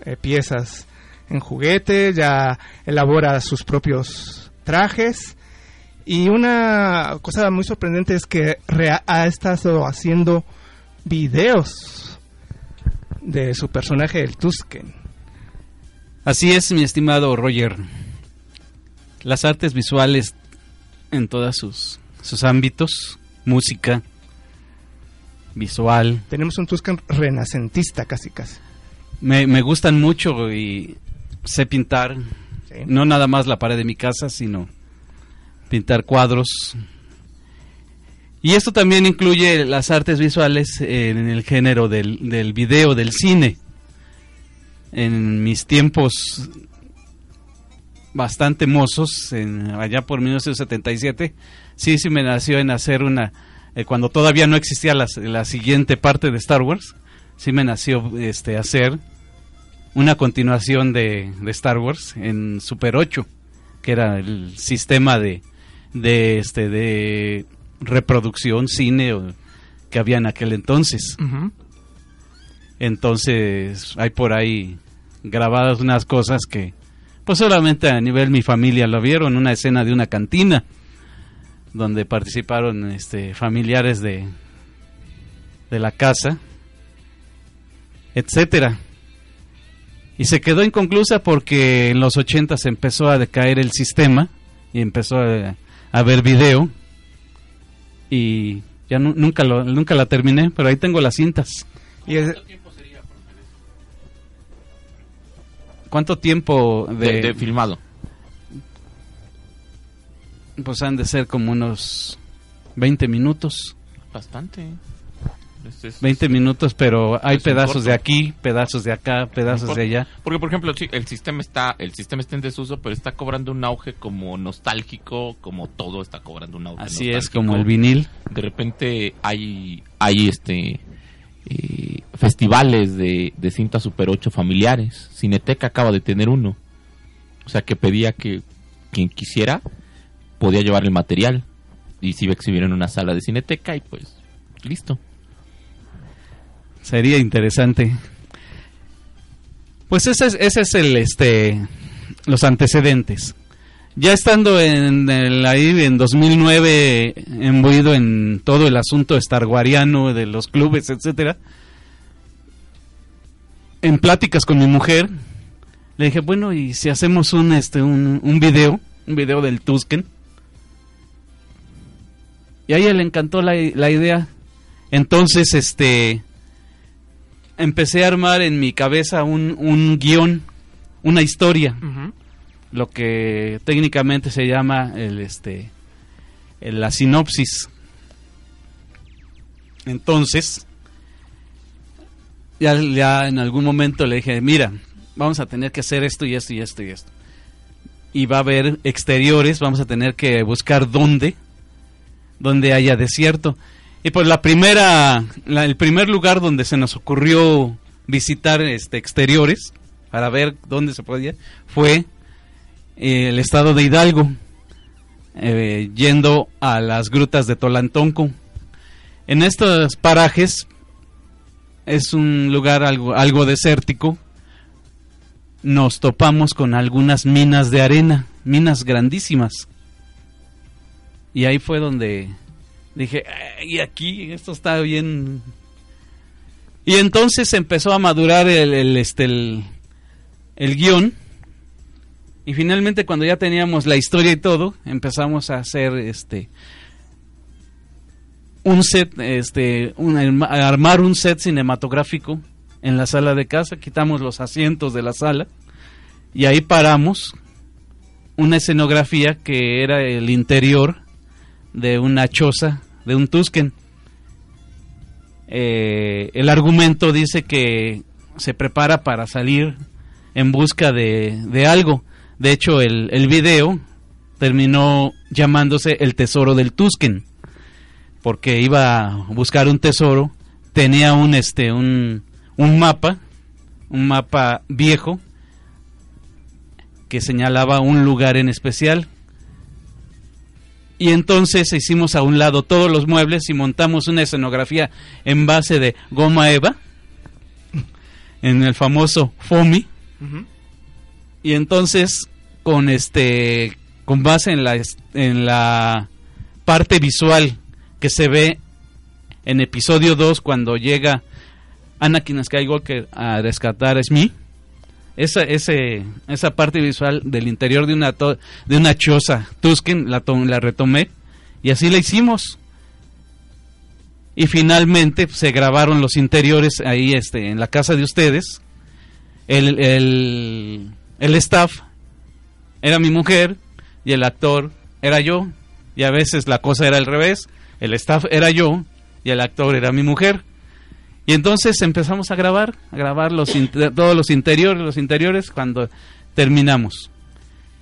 eh, piezas en juguetes, ya elabora sus propios trajes. Y una cosa muy sorprendente es que ha estado haciendo videos de su personaje el Tusken. Así es, mi estimado Roger. Las artes visuales en todos sus, sus ámbitos, música, visual, Tenemos un Tusken renacentista casi casi. me, me gustan mucho y sé pintar. No nada más la pared de mi casa, sino pintar cuadros. Y esto también incluye las artes visuales en el género del, del video, del cine. En mis tiempos bastante mozos, en, allá por 1977, sí, sí me nació en hacer una, eh, cuando todavía no existía la, la siguiente parte de Star Wars, sí me nació este, hacer una continuación de, de Star Wars en Super 8, que era el sistema de, de, este, de reproducción, cine o- que había en aquel entonces. Entonces hay por ahí grabadas unas cosas que pues solamente a nivel mi familia lo vieron, una escena de una cantina donde participaron este familiares de de la casa, etcétera. Y se quedó inconclusa porque en los 80 se empezó a decaer el sistema y empezó a, a ver video y ya nu- nunca lo, nunca la terminé, pero ahí tengo las cintas. Y es- ¿Cuánto tiempo de, De- de filmado? Pues han de ser como unos 20 minutos. Bastante. Es- es- 20 minutos, pero hay Es pedazos de aquí, pedazos de acá, pedazos de allá. Porque por ejemplo, el sistema está el sistema está en desuso, pero está cobrando un auge como nostálgico, como todo está cobrando un auge. Así es, nostálgico. como el vinil. De repente hay hay este eh, festivales de, de cinta Super 8 familiares. Cineteca acaba de tener uno. O sea que pedía que quien quisiera podía llevar el material y se iba a en una sala de Cineteca y pues listo. Sería interesante. Pues ese es, ese es el este los antecedentes. Ya estando en el, ahí en 2009 embuido en todo el asunto starguariano de los clubes, etcétera. En pláticas con mi mujer le dije, "Bueno, y si hacemos un este un, un video, un video del Tusken?" Y a ella le encantó la, la idea. Entonces, este empecé a armar en mi cabeza un, un guion, una historia, lo que técnicamente se llama el este el- la sinopsis. Entonces, ya, ya en algún momento le dije, mira, vamos a tener que hacer esto y esto y esto y esto. Y va a haber exteriores, vamos a tener que buscar dónde, donde haya desierto. Y pues la primera, la- el primer lugar donde se nos ocurrió visitar este exteriores para ver dónde se podía fue eh, el estado de Hidalgo, eh, yendo a las grutas de Tolantonco. En estos parajes es un lugar algo, algo desértico. Nos topamos con algunas minas de arena, minas grandísimas. Y ahí fue donde dije, y aquí esto está bien. Y entonces empezó a madurar el, el, este, el, el guion. Y finalmente cuando ya teníamos la historia y todo, empezamos a hacer este un set, este, un- armar un set cinematográfico en la sala de casa, quitamos los asientos de la sala y ahí paramos una escenografía que era el interior de una choza de un Tusken. Eh, el argumento dice que se prepara para salir en busca de, de algo. De hecho, el, el video terminó llamándose El Tesoro del Tusken, porque iba a buscar un tesoro, tenía un, este, un, un mapa, un mapa viejo, que señalaba un lugar en especial. Y entonces hicimos a un lado todos los muebles y montamos una escenografía en base de goma eva, en el famoso FOMI. Y entonces, con este, con base en la, en la parte visual que se ve en episodio 2 cuando llega Anakin Skywalker a rescatar a Smee. Esa, ese, esa parte visual del interior de una, de una choza Tusken la, la retomé y así la hicimos. Y finalmente pues, se grabaron los interiores ahí este, en la casa de ustedes. El, el, el staff era mi mujer y el actor era yo. Y a veces la cosa era al revés. El staff era yo y el actor era mi mujer. Y entonces empezamos a grabar, a grabar los todos los interiores, los interiores cuando terminamos.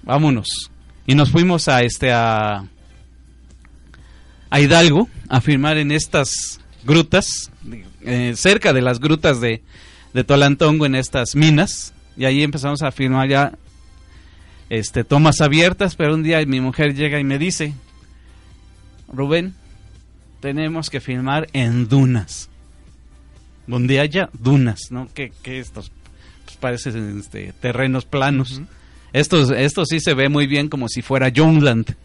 Vámonos. Y nos fuimos a este a a Hidalgo a filmar en estas grutas, eh, cerca de las grutas de, de Tolantongo, en estas minas. Y ahí empezamos a filmar ya este, tomas abiertas, pero un día mi mujer llega y me dice, Rubén, tenemos que filmar en dunas. Donde haya dunas, ¿no? Que, que estos pues, parecen este, terrenos planos. Estos, esto sí se ve muy bien como si fuera Youngland.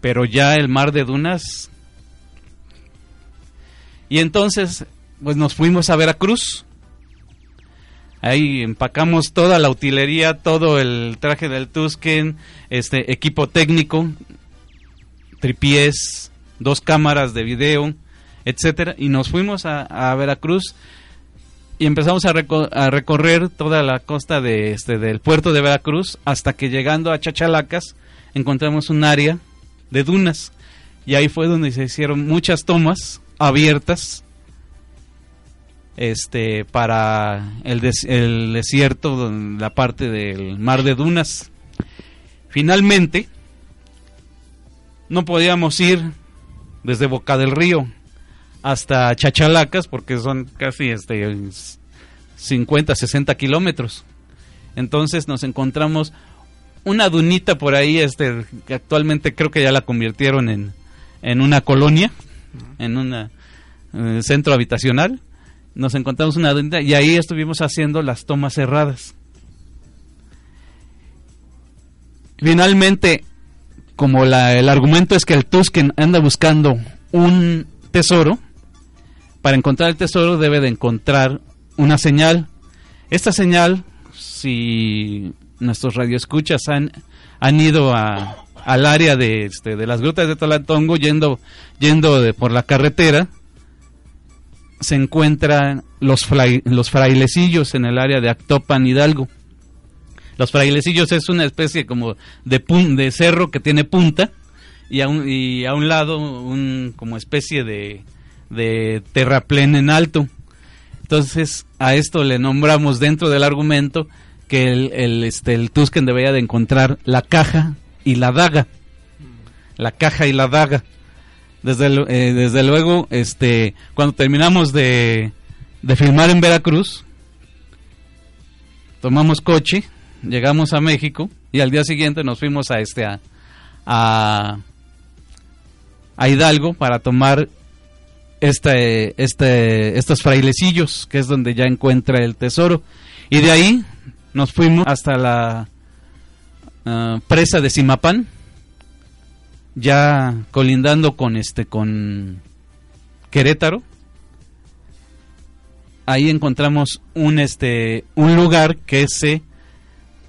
Pero ya el mar de dunas. Y entonces, pues nos fuimos a Veracruz. Ahí empacamos toda la utilería, todo el traje del Tusken, este equipo técnico, tripiés, dos cámaras de video, etcétera, y nos fuimos a, a Veracruz y empezamos a, reco- a recorrer toda la costa de este del puerto de Veracruz hasta que llegando a Chachalacas encontramos un área de dunas. Y ahí fue donde se hicieron muchas tomas abiertas este para el, des- el desierto la parte del mar de dunas. Finalmente no podíamos ir desde Boca del Río hasta Chachalacas porque son casi este 50 60 kilómetros. Entonces nos encontramos una dunita por ahí este que actualmente creo que ya la convirtieron en en una colonia en un centro habitacional. Nos encontramos una dunita y ahí estuvimos haciendo las tomas cerradas. Finalmente como la, el argumento es que el Tusken anda buscando un tesoro, para encontrar el tesoro debe de encontrar una señal. Esta señal, si nuestros radioescuchas han, han ido a, al área de, este, de las grutas de Tolantongo yendo, yendo de- por la carretera, se encuentran los, los frailecillos en el área de Actopan Hidalgo. Los frailecillos es una especie como de, pun- de cerro que tiene punta y a un, y a un lado un como especie de, de terraplén en alto. Entonces a esto le nombramos dentro del argumento que el, el, este, el Tusken debería de encontrar la caja y la daga. La caja y la daga. Desde, eh, desde luego, este, cuando terminamos de, de filmar en Veracruz, tomamos coche, llegamos a México y al día siguiente nos fuimos a este a, a Hidalgo para tomar este, este, estos frailecillos, que es donde ya encuentra el tesoro. Y de ahí nos fuimos hasta la ah, presa de Simapán, ya colindando con este, con Querétaro. Ahí encontramos un este, un lugar que se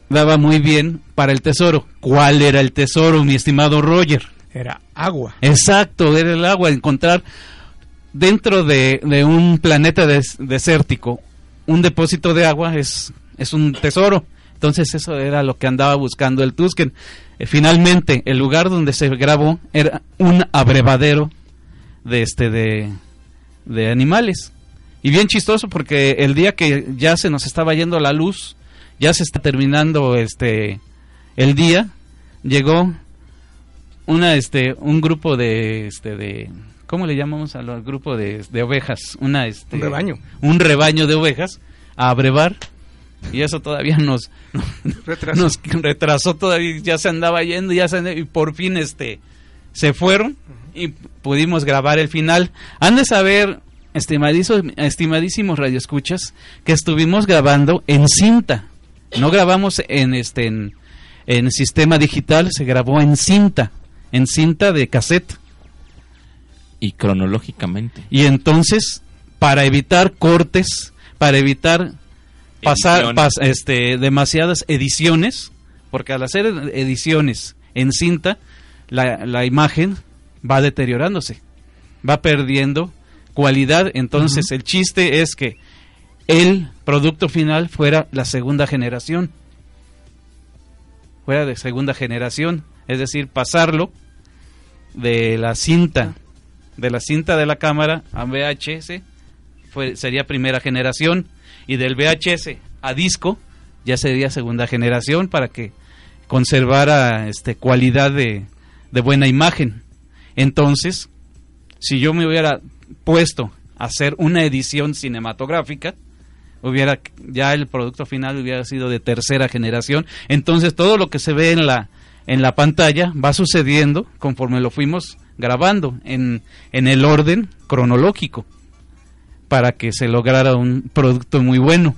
daba muy bien para el tesoro. ¿Cuál era el tesoro, mi estimado Roger? Era agua. Exacto, era el agua. Encontrar dentro de, de un planeta des- desértico un depósito de agua es, es un tesoro. Entonces eso era lo que andaba buscando el Tusken. Eh, finalmente, el lugar donde se grabó era un abrevadero de este de, de animales. Y bien chistoso porque el día que ya se nos estaba yendo la luz, ya se está terminando este el día, llegó una este un grupo de este de ¿cómo le llamamos al grupo de, de ovejas? Una este Un rebaño. un rebaño de ovejas a abrevar y eso todavía nos Retrasó. nos retrasó todavía ya se andaba yendo ya se y por fin este se fueron y pudimos grabar el final han de saber estimadizo- estimadísimos radioescuchas que estuvimos grabando en cinta no grabamos en este en, en sistema digital se grabó en cinta en cinta de cassette Y cronológicamente. y entonces para evitar cortes, para evitar pasar pas- este demasiadas ediciones, porque al hacer ediciones en cinta la, la imagen va deteriorándose, va perdiendo cualidad, entonces el chiste es que el producto final fuera la segunda generación, fuera de segunda generación, es decir, pasarlo de la cinta, de la cinta de la cámara a VHS, sería primera generación, y del VHS a disco ya sería segunda generación para que conservara este cualidad de, de buena imagen. Entonces, si yo me hubiera puesto a hacer una edición cinematográfica, hubiera ya el producto final hubiera sido de tercera generación. Entonces, todo lo que se ve en la en la pantalla va sucediendo conforme lo fuimos grabando en, en el orden cronológico para que se lograra un producto muy bueno.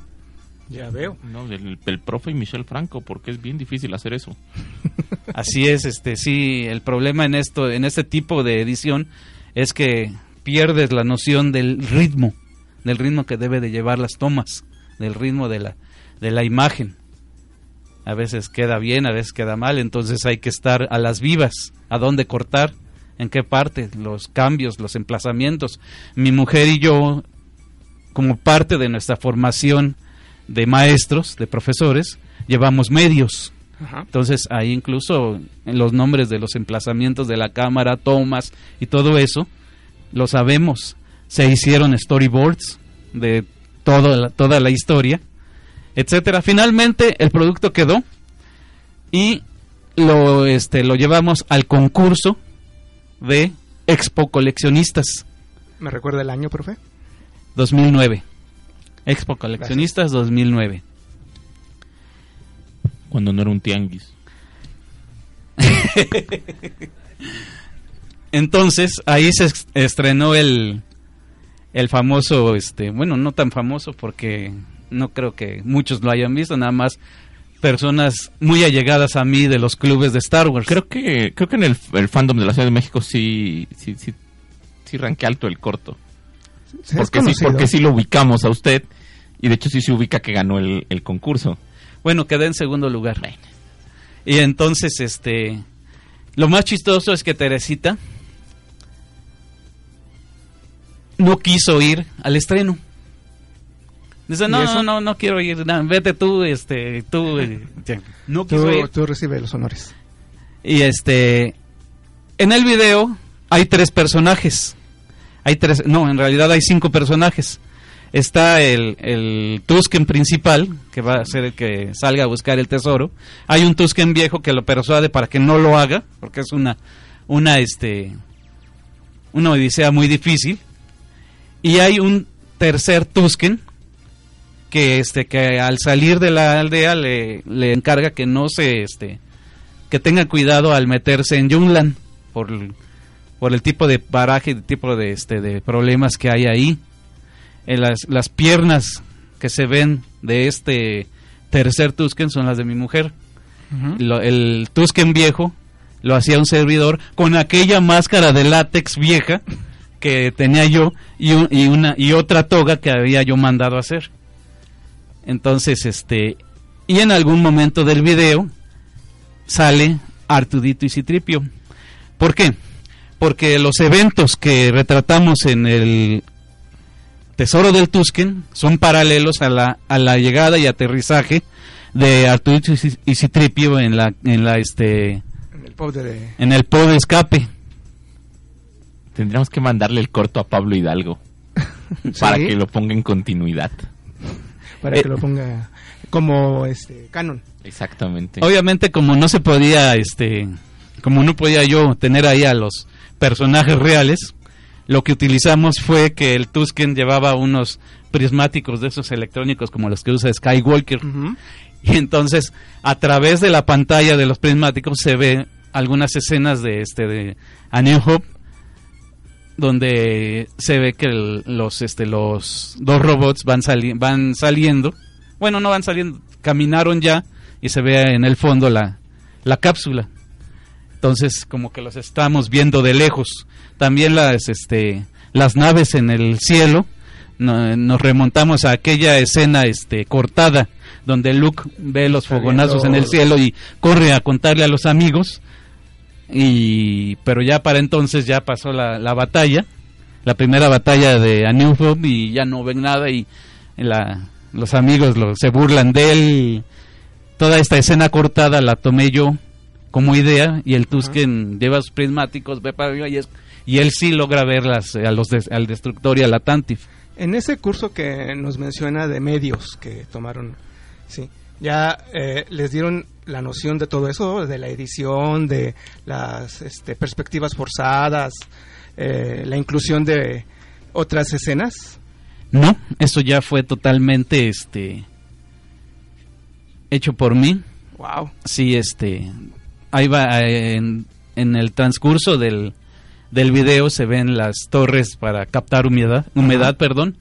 Ya veo. No, del, el profe y Michel Franco, porque es bien difícil hacer eso. Así es, este sí, el problema en esto, en este tipo de edición es que pierdes la noción del ritmo, del ritmo que debe de llevar las tomas, del ritmo de la de la imagen. A veces queda bien, a veces queda mal, entonces hay que estar a las vivas, a dónde cortar, en qué parte, los cambios, los emplazamientos. Mi mujer y yo, como parte de nuestra formación de maestros, de profesores, llevamos medios. Ajá. Entonces ahí incluso en los nombres de los emplazamientos de la cámara, tomas y todo eso, lo sabemos. Se hicieron storyboards de toda la, toda la historia, etcétera. Finalmente el producto quedó y lo este lo llevamos al concurso de Expo Coleccionistas ¿Me recuerda el año, profe? 2009. Expo Coleccionistas 2009. Cuando no era un tianguis. Entonces, ahí se estrenó el, el famoso, este, bueno, no tan famoso porque no creo que muchos lo hayan visto, nada más personas muy allegadas a mí de los clubes de Star Wars. Creo que creo que en el, el fandom de la Ciudad de México sí sí sí, sí ranquea alto el corto. Sí, porque sí, porque sí lo ubicamos a usted y de hecho sí se ubica que ganó el, el concurso. Bueno, quedé en segundo lugar. Y entonces, este, lo más chistoso es que Teresita no quiso ir al estreno. Dice, ¿Y no, no, no, no quiero ir, no, vete tú, este, tú, eh, ya". no quiso Tú, ir. tú recibes los honores. Y este, en el video hay tres personajes. Hay tres, no, en realidad hay cinco personajes. Está el, el Tusken principal, que va a ser el que salga a buscar el tesoro. Hay un Tusken viejo que lo persuade para que no lo haga, porque es una, una, este, una odisea muy difícil. Y hay un tercer Tusken que, este, que al salir de la aldea le, le encarga que no se, este, que tenga cuidado al meterse en Yunlan por, el- por el tipo de paraje, el tipo de, este, de problemas que hay ahí. En las, las piernas que se ven de este tercer Tusken son las de mi mujer. Lo- el Tusken viejo lo hacía un servidor con aquella máscara de látex vieja que tenía yo y, un- y una y otra toga que había yo mandado hacer. Entonces, este y en algún momento del video sale Artudito y Citripio. ¿Por qué? Porque los eventos que retratamos en el Tesoro del Tusken son paralelos a la, a la llegada y aterrizaje de Artudito y Ci- y Citripio en la en la este En el pub de... en el pod de escape. Tendríamos que mandarle el corto a Pablo Hidalgo para Sí. que lo ponga en continuidad. Para Eh, que lo ponga como este canon. Exactamente. Obviamente como no se podía este como no podía yo tener ahí a los personajes reales, lo que utilizamos fue que el Tusken llevaba unos prismáticos de esos electrónicos como los que usa Skywalker. Y entonces a través de la pantalla de los prismáticos se ve algunas escenas de este de A New Hope donde se ve que el- los este los dos robots van sali- van saliendo. Bueno no van saliendo caminaron ya y se ve en el fondo la la cápsula. Entonces como que los estamos viendo de lejos. También las este las naves en el cielo no- nos remontamos a aquella escena este cortada donde Luke ve los fogonazos en el cielo y corre a contarle a los amigos y pero ya para entonces ya pasó la, la batalla la primera batalla de A New Hope y ya no ven nada y la, los amigos lo- se burlan de él toda esta escena cortada la tomé yo como idea y el Tusken lleva sus prismáticos ve para arriba y, es- y él sí logra ver las, a los des- al destructor y a la Tantif En ese curso que nos menciona de medios que tomaron, sí, ya eh, les dieron la noción de todo eso, de la edición, de las este, perspectivas forzadas, eh, la inclusión de otras escenas. No, eso ya fue totalmente este hecho por mí. Wow. Sí, este ahí va eh, en, en el transcurso del del video se ven las torres para captar humedad, humedad, perdón.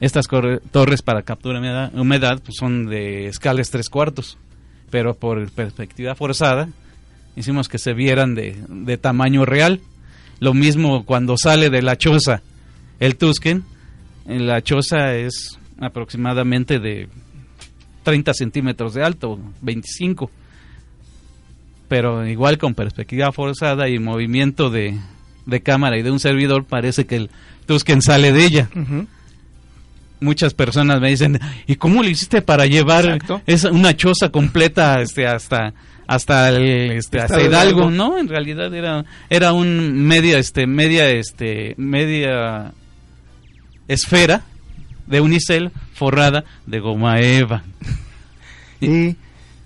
Estas torres para capturar humedad, humedad pues son de escales tres cuartos, pero por perspectiva forzada hicimos que se vieran de, tamaño real. Lo mismo cuando sale de la choza el Tusken, la choza es aproximadamente de 30 centímetros de alto, 25. Pero igual con perspectiva forzada y movimiento de cámara y de un servidor, parece que el Tusken sale de ella. Muchas personas me dicen, ¿y cómo lo hiciste para llevar esa, una choza completa este, hasta hasta el, este, hasta? Hidalgo. No, en realidad era era un media este media este media esfera de unicel forrada de goma eva. Y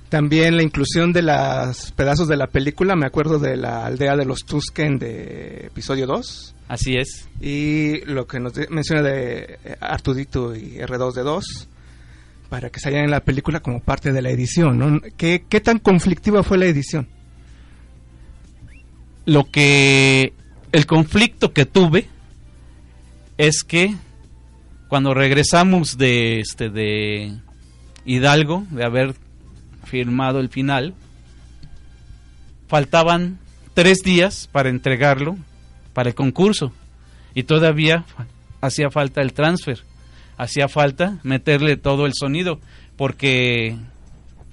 también la inclusión de los pedazos de la película, me acuerdo de la aldea de los Tusken de episodio 2. Así es. Y lo que nos menciona de eh, Artudito y R2D2, para que salgan en la película como parte de la edición, ¿no? ¿Qué, qué tan conflictiva fue la edición? Lo que el conflicto que tuve es que cuando regresamos de este de Hidalgo de haber firmado el final faltaban tres días para entregarlo para el concurso. Y todavía hacía falta el transfer. Hacía falta meterle todo el sonido porque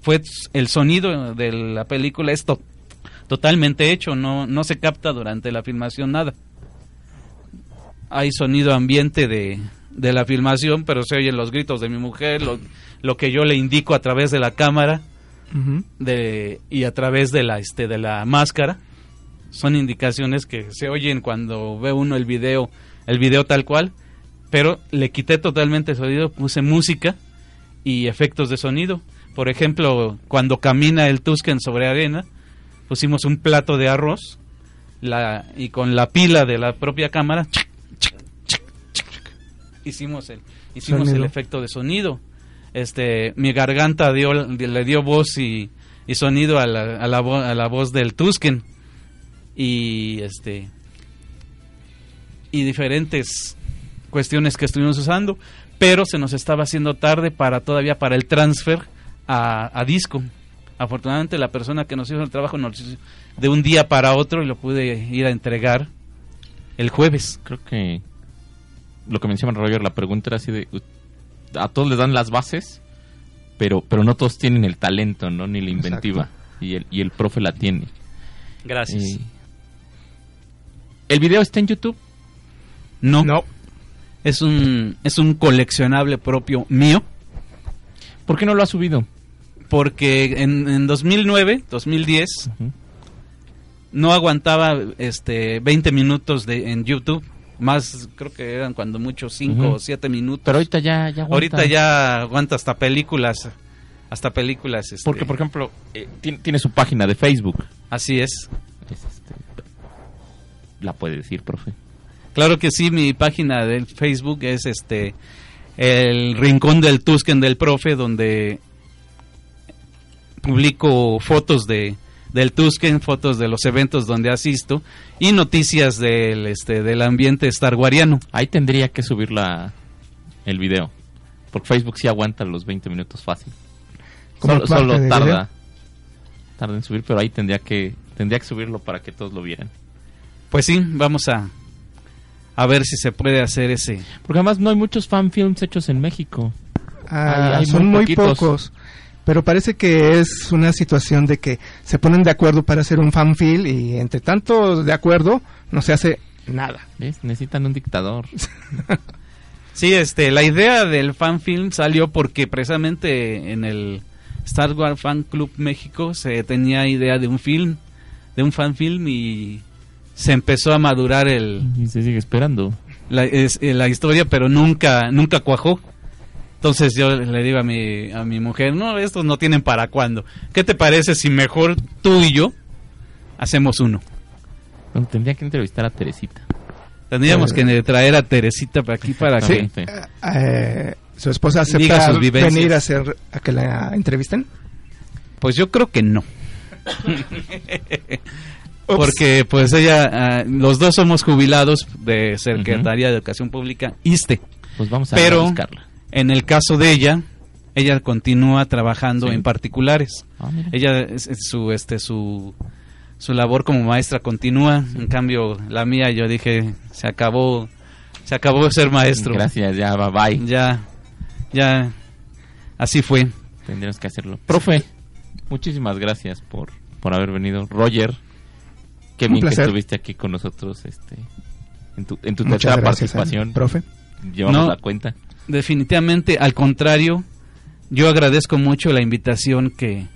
fue el sonido de la película es to- totalmente hecho no no se capta durante la filmación nada. Hay sonido ambiente de, de la filmación, pero se oyen los gritos de mi mujer, lo, lo que yo le indico a través de la cámara de, y a través de la, este, de la máscara. Son indicaciones que se oyen cuando ve uno el video, el video tal cual, pero le quité totalmente el sonido, puse música y efectos de sonido. Por ejemplo, cuando camina el Tusken sobre arena, pusimos un plato de arroz la, y con la pila de la propia cámara hicimos el hicimos Sonido. el efecto de sonido este mi garganta dio le dio voz y, y sonido a la, a la vo- a la voz del Tusken y este y diferentes cuestiones que estuvimos usando pero se nos estaba haciendo tarde para todavía para el transfer a, a disco afortunadamente la persona que nos hizo el trabajo nos hizo de un día para otro y lo pude ir a entregar el jueves Creo que lo que menciona Roger, la pregunta era así de... A todos les dan las bases, pero pero no todos tienen el talento, ¿no? Ni la inventiva. Y el, y el profe la tiene. Gracias. Y- ¿El video está en YouTube? No. Es un, es un coleccionable propio mío. ¿Por qué no lo ha subido? Porque en, en 2009, 2010, no aguantaba este 20 minutos de, en YouTube. Más, creo que eran cuando mucho 5 Ujú. o 7 minutos. Pero ahorita ya, ya aguanta. Ahorita ya aguanta hasta películas. Hasta películas. este. Porque, por ejemplo, eh, tiene, tiene su página de Facebook. Así es. La puede decir, profe. Claro que sí, mi página del Facebook es este el Rincón del Tusken del Profe, donde publico fotos de del Tusken, fotos de los eventos donde asisto y noticias del este del ambiente starguariano. Ahí tendría que subir la, el video. Porque Facebook sí aguanta los 20 minutos fácil. ¿Como Solo, tarda, video? tarda en subir, pero ahí tendría que tendría que subirlo para que todos lo vieran. Pues sí, vamos a a ver si se puede hacer ese. Porque además no hay muchos fanfilms hechos en México. Ah, Hay- hay son muy pocos. Pero parece que es una situación de que se ponen de acuerdo para hacer un fanfil y entre tanto de acuerdo no se hace nada. ¿Ves? Necesitan un dictador. Sí, este, la idea del fanfilm salió porque precisamente en el Star Wars Fan Club México se tenía idea de un film, de un fanfilm y se empezó a madurar el Y se sigue esperando. la, es- eh, la historia, pero nunca nunca cuajó. Entonces yo le digo a mi a mi mujer, no, estos no tienen para cuándo. ¿Qué te parece si mejor tú y yo hacemos uno? Bueno, tendría que entrevistar a Teresita. Tendríamos Eh. que traer a Teresita para aquí para Sí. que Eh, ¿Su esposa acepta venir a hacer a que la entrevisten? Pues yo creo que no. Porque pues ella, ah, los dos somos jubilados de Secretaría de Educación Pública, ISTE. Pues vamos a Pero buscarla. en el caso de ella, ella continúa trabajando Sí. en particulares. Ah, ella es- es su este su su labor como maestra continúa. En cambio, la mía yo dije, se acabó se acabó de ser maestro. Gracias, ya, bye bye. Ya ya así fue. Tendríamos que hacerlo. Profe, muchísimas gracias por, por haber venido. Roger, qué bien que estuviste aquí con nosotros este, en tu, en tu Muchas tercera gracias, participación. eh, profe. Llevamos No. la cuenta. Definitivamente, al contrario, yo agradezco mucho la invitación que,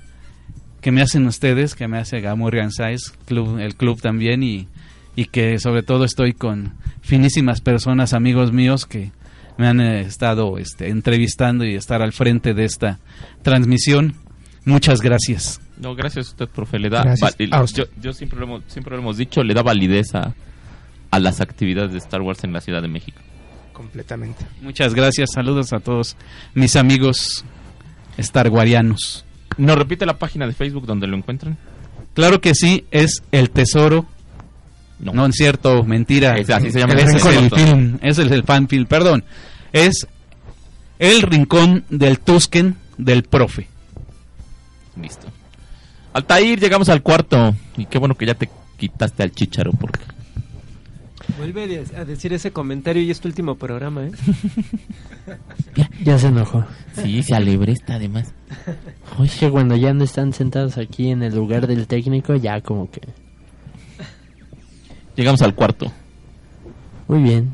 que me hacen ustedes, que me hace Gamorrean Size, club, el club también, y, y que sobre todo estoy con finísimas personas, amigos míos, que me han eh, estado este, entrevistando y estar al frente de esta transmisión. Muchas gracias. No, gracias a usted, profe. Le da a usted. yo, yo siempre, lo hemos, siempre lo hemos dicho, le da validez a, a las actividades de Star Wars en la Ciudad de México. Completamente. Muchas gracias. Saludos a todos mis amigos starguarianos. ¿Nos repite la página de Facebook donde lo encuentran? Claro que sí, es el tesoro. No. No, es cierto, mentira. Es así se llama. Ese El es el film, el fanfilm, perdón. Es el rincón del Tusken del profe. Listo. Altair, llegamos al cuarto. Y qué bueno que ya te quitaste al chicharo porque... Vuelve a de- a decir ese comentario y es tu último programa, ¿eh? Ya se enojó. Sí, se alebresta además. Es que cuando ya no están sentados aquí en el lugar del técnico, ya como que... Llegamos al cuarto. Muy bien.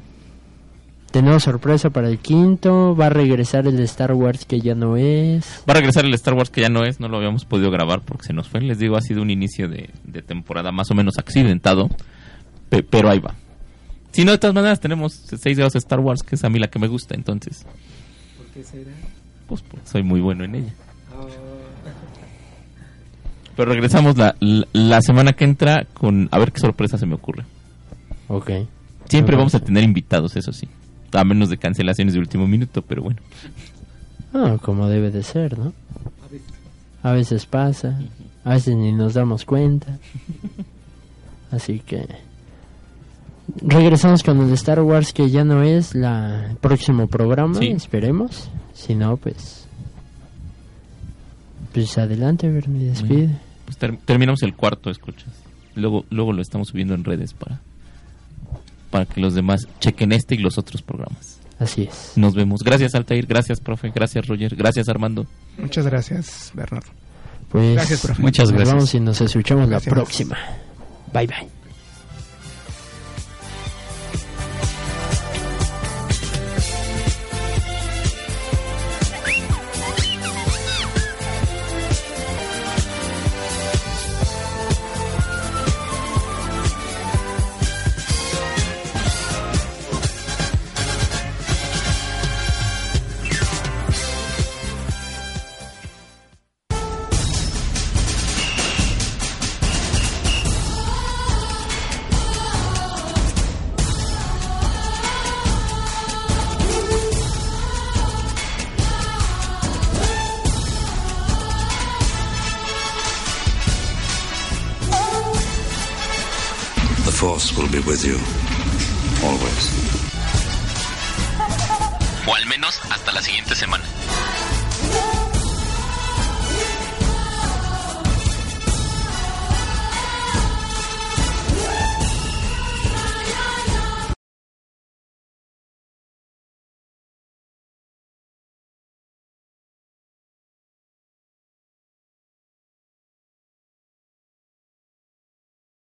Tenemos sorpresa para el quinto. Va a regresar el de Star Wars que ya no es. Va a regresar el Star Wars que ya no es, no lo habíamos podido grabar porque se nos fue. Les digo, ha sido un inicio de, de temporada más o menos accidentado, pe- pero ahí va. Si no, de todas maneras tenemos seis de los Star Wars, que es a mí la que me gusta, entonces, ¿Por qué será? pues, pues, soy muy bueno en ella. Pero regresamos la, la, la semana que entra con a ver qué sorpresa se me ocurre. Ok. Siempre vamos a tener invitados, eso sí. A menos de cancelaciones de último minuto, pero bueno. Ah, como debe de ser, ¿no? A veces pasa. A veces ni nos damos cuenta. Así que... Regresamos con el Star Wars que ya no es la el próximo programa, Sí. esperemos. Si no, pues... Pues adelante, Bernie, despide. Pues ter- terminamos el cuarto, escuchas. Luego, luego lo estamos subiendo en redes para, para que los demás chequen este y los otros programas. Así es. Nos vemos. Gracias, Altair. Gracias, profe. Gracias, Roger. Gracias, Armando. Muchas gracias, Bernardo. Pues Gracias, profe. Muchas nos gracias. vamos y nos escuchamos Gracias. la próxima. Bye bye.